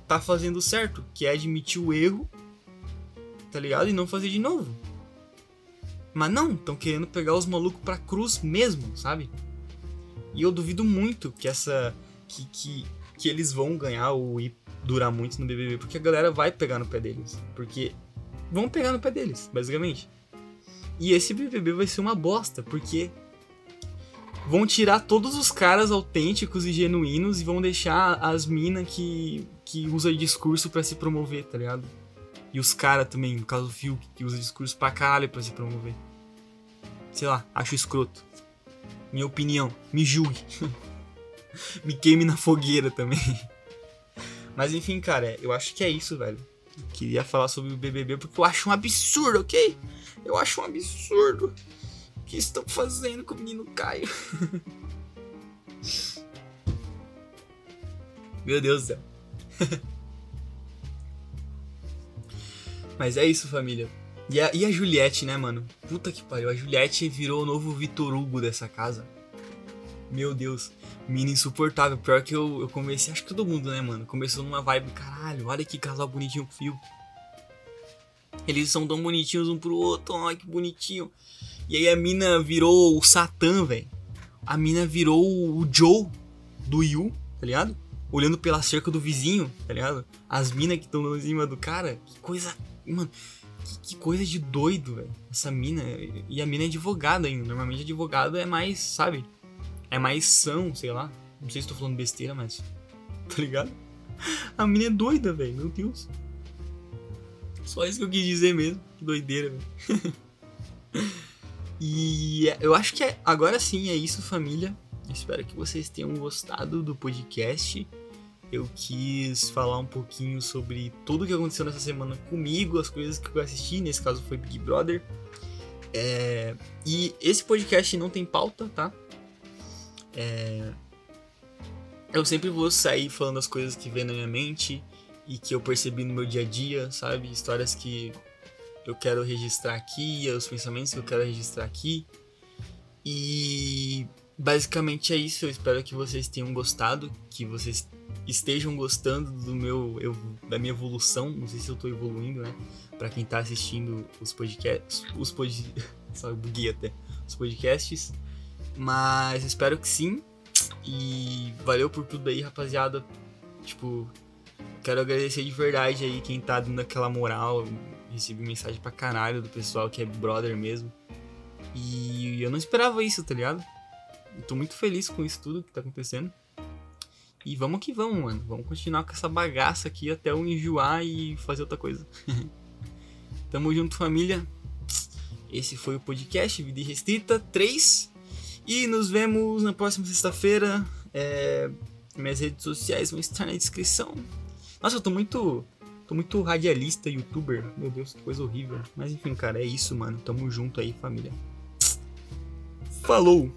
tá fazendo certo, que é admitir o erro, tá ligado? E não fazer de novo. Mas não, estão querendo pegar os malucos pra cruz mesmo, sabe? E eu duvido muito que essa. que, que, que eles vão ganhar ou ir durar muito no BBB, porque a galera vai pegar no pé deles. Porque vão pegar no pé deles, basicamente. E esse BBB vai ser uma bosta, porque vão tirar todos os caras autênticos e genuínos e vão deixar as minas que, que usa discurso para se promover, tá ligado? E os caras também, no caso do Fiuk, que usa discurso pra caralho pra se promover. Sei lá, acho escroto. Minha opinião, me julgue. me queime na fogueira também. Mas enfim, cara, eu acho que é isso, velho. Queria falar sobre o BBB porque eu acho um absurdo, ok? Eu acho um absurdo o que estão fazendo com o menino Caio. Meu Deus do céu. Mas é isso, família. E a, e a Juliette, né, mano? Puta que pariu. A Juliette virou o novo Vitor Hugo dessa casa. Meu Deus. Mina insuportável. Pior que eu, eu comecei, acho que todo mundo, né, mano? Começou numa vibe, caralho, olha que casal bonitinho com fio. Eles são tão bonitinhos um pro outro, ai que bonitinho. E aí a mina virou o Satã, velho. A mina virou o Joe do Yu, tá ligado? Olhando pela cerca do vizinho, tá ligado? As minas que estão em cima do cara. Que coisa. Mano, que, que coisa de doido, velho. Essa mina. E a mina é advogada ainda. Normalmente advogado é mais, sabe? É mais são, sei lá. Não sei se tô falando besteira, mas. Tá ligado? A mina é doida, velho. Meu Deus. Só isso que eu quis dizer mesmo. Que doideira, velho. e eu acho que é, agora sim é isso, família. Espero que vocês tenham gostado do podcast. Eu quis falar um pouquinho sobre tudo que aconteceu nessa semana comigo, as coisas que eu assisti, nesse caso foi Big Brother. É... E esse podcast não tem pauta, tá? É... Eu sempre vou sair falando as coisas que vêm na minha mente e que eu percebi no meu dia a dia, sabe? Histórias que eu quero registrar aqui, os pensamentos que eu quero registrar aqui. E basicamente é isso. Eu espero que vocês tenham gostado, que vocês estejam gostando do meu eu, da minha evolução. Não sei se eu tô evoluindo, né? Para quem tá assistindo os podcasts, os pod... só buguei até os podcasts. Mas espero que sim. E valeu por tudo aí, rapaziada. Tipo, Quero agradecer de verdade aí quem tá dando aquela moral. Recebi mensagem pra caralho do pessoal que é brother mesmo. E eu não esperava isso, tá ligado? Eu tô muito feliz com isso tudo que tá acontecendo. E vamos que vamos, mano. Vamos continuar com essa bagaça aqui até eu enjoar e fazer outra coisa. Tamo junto, família. Esse foi o podcast Vida Restrita 3. E nos vemos na próxima sexta-feira. É... Minhas redes sociais vão estar na descrição. Nossa, eu tô muito. Tô muito radialista, youtuber. Meu Deus, que coisa horrível. Mas enfim, cara, é isso, mano. Tamo junto aí, família. Falou!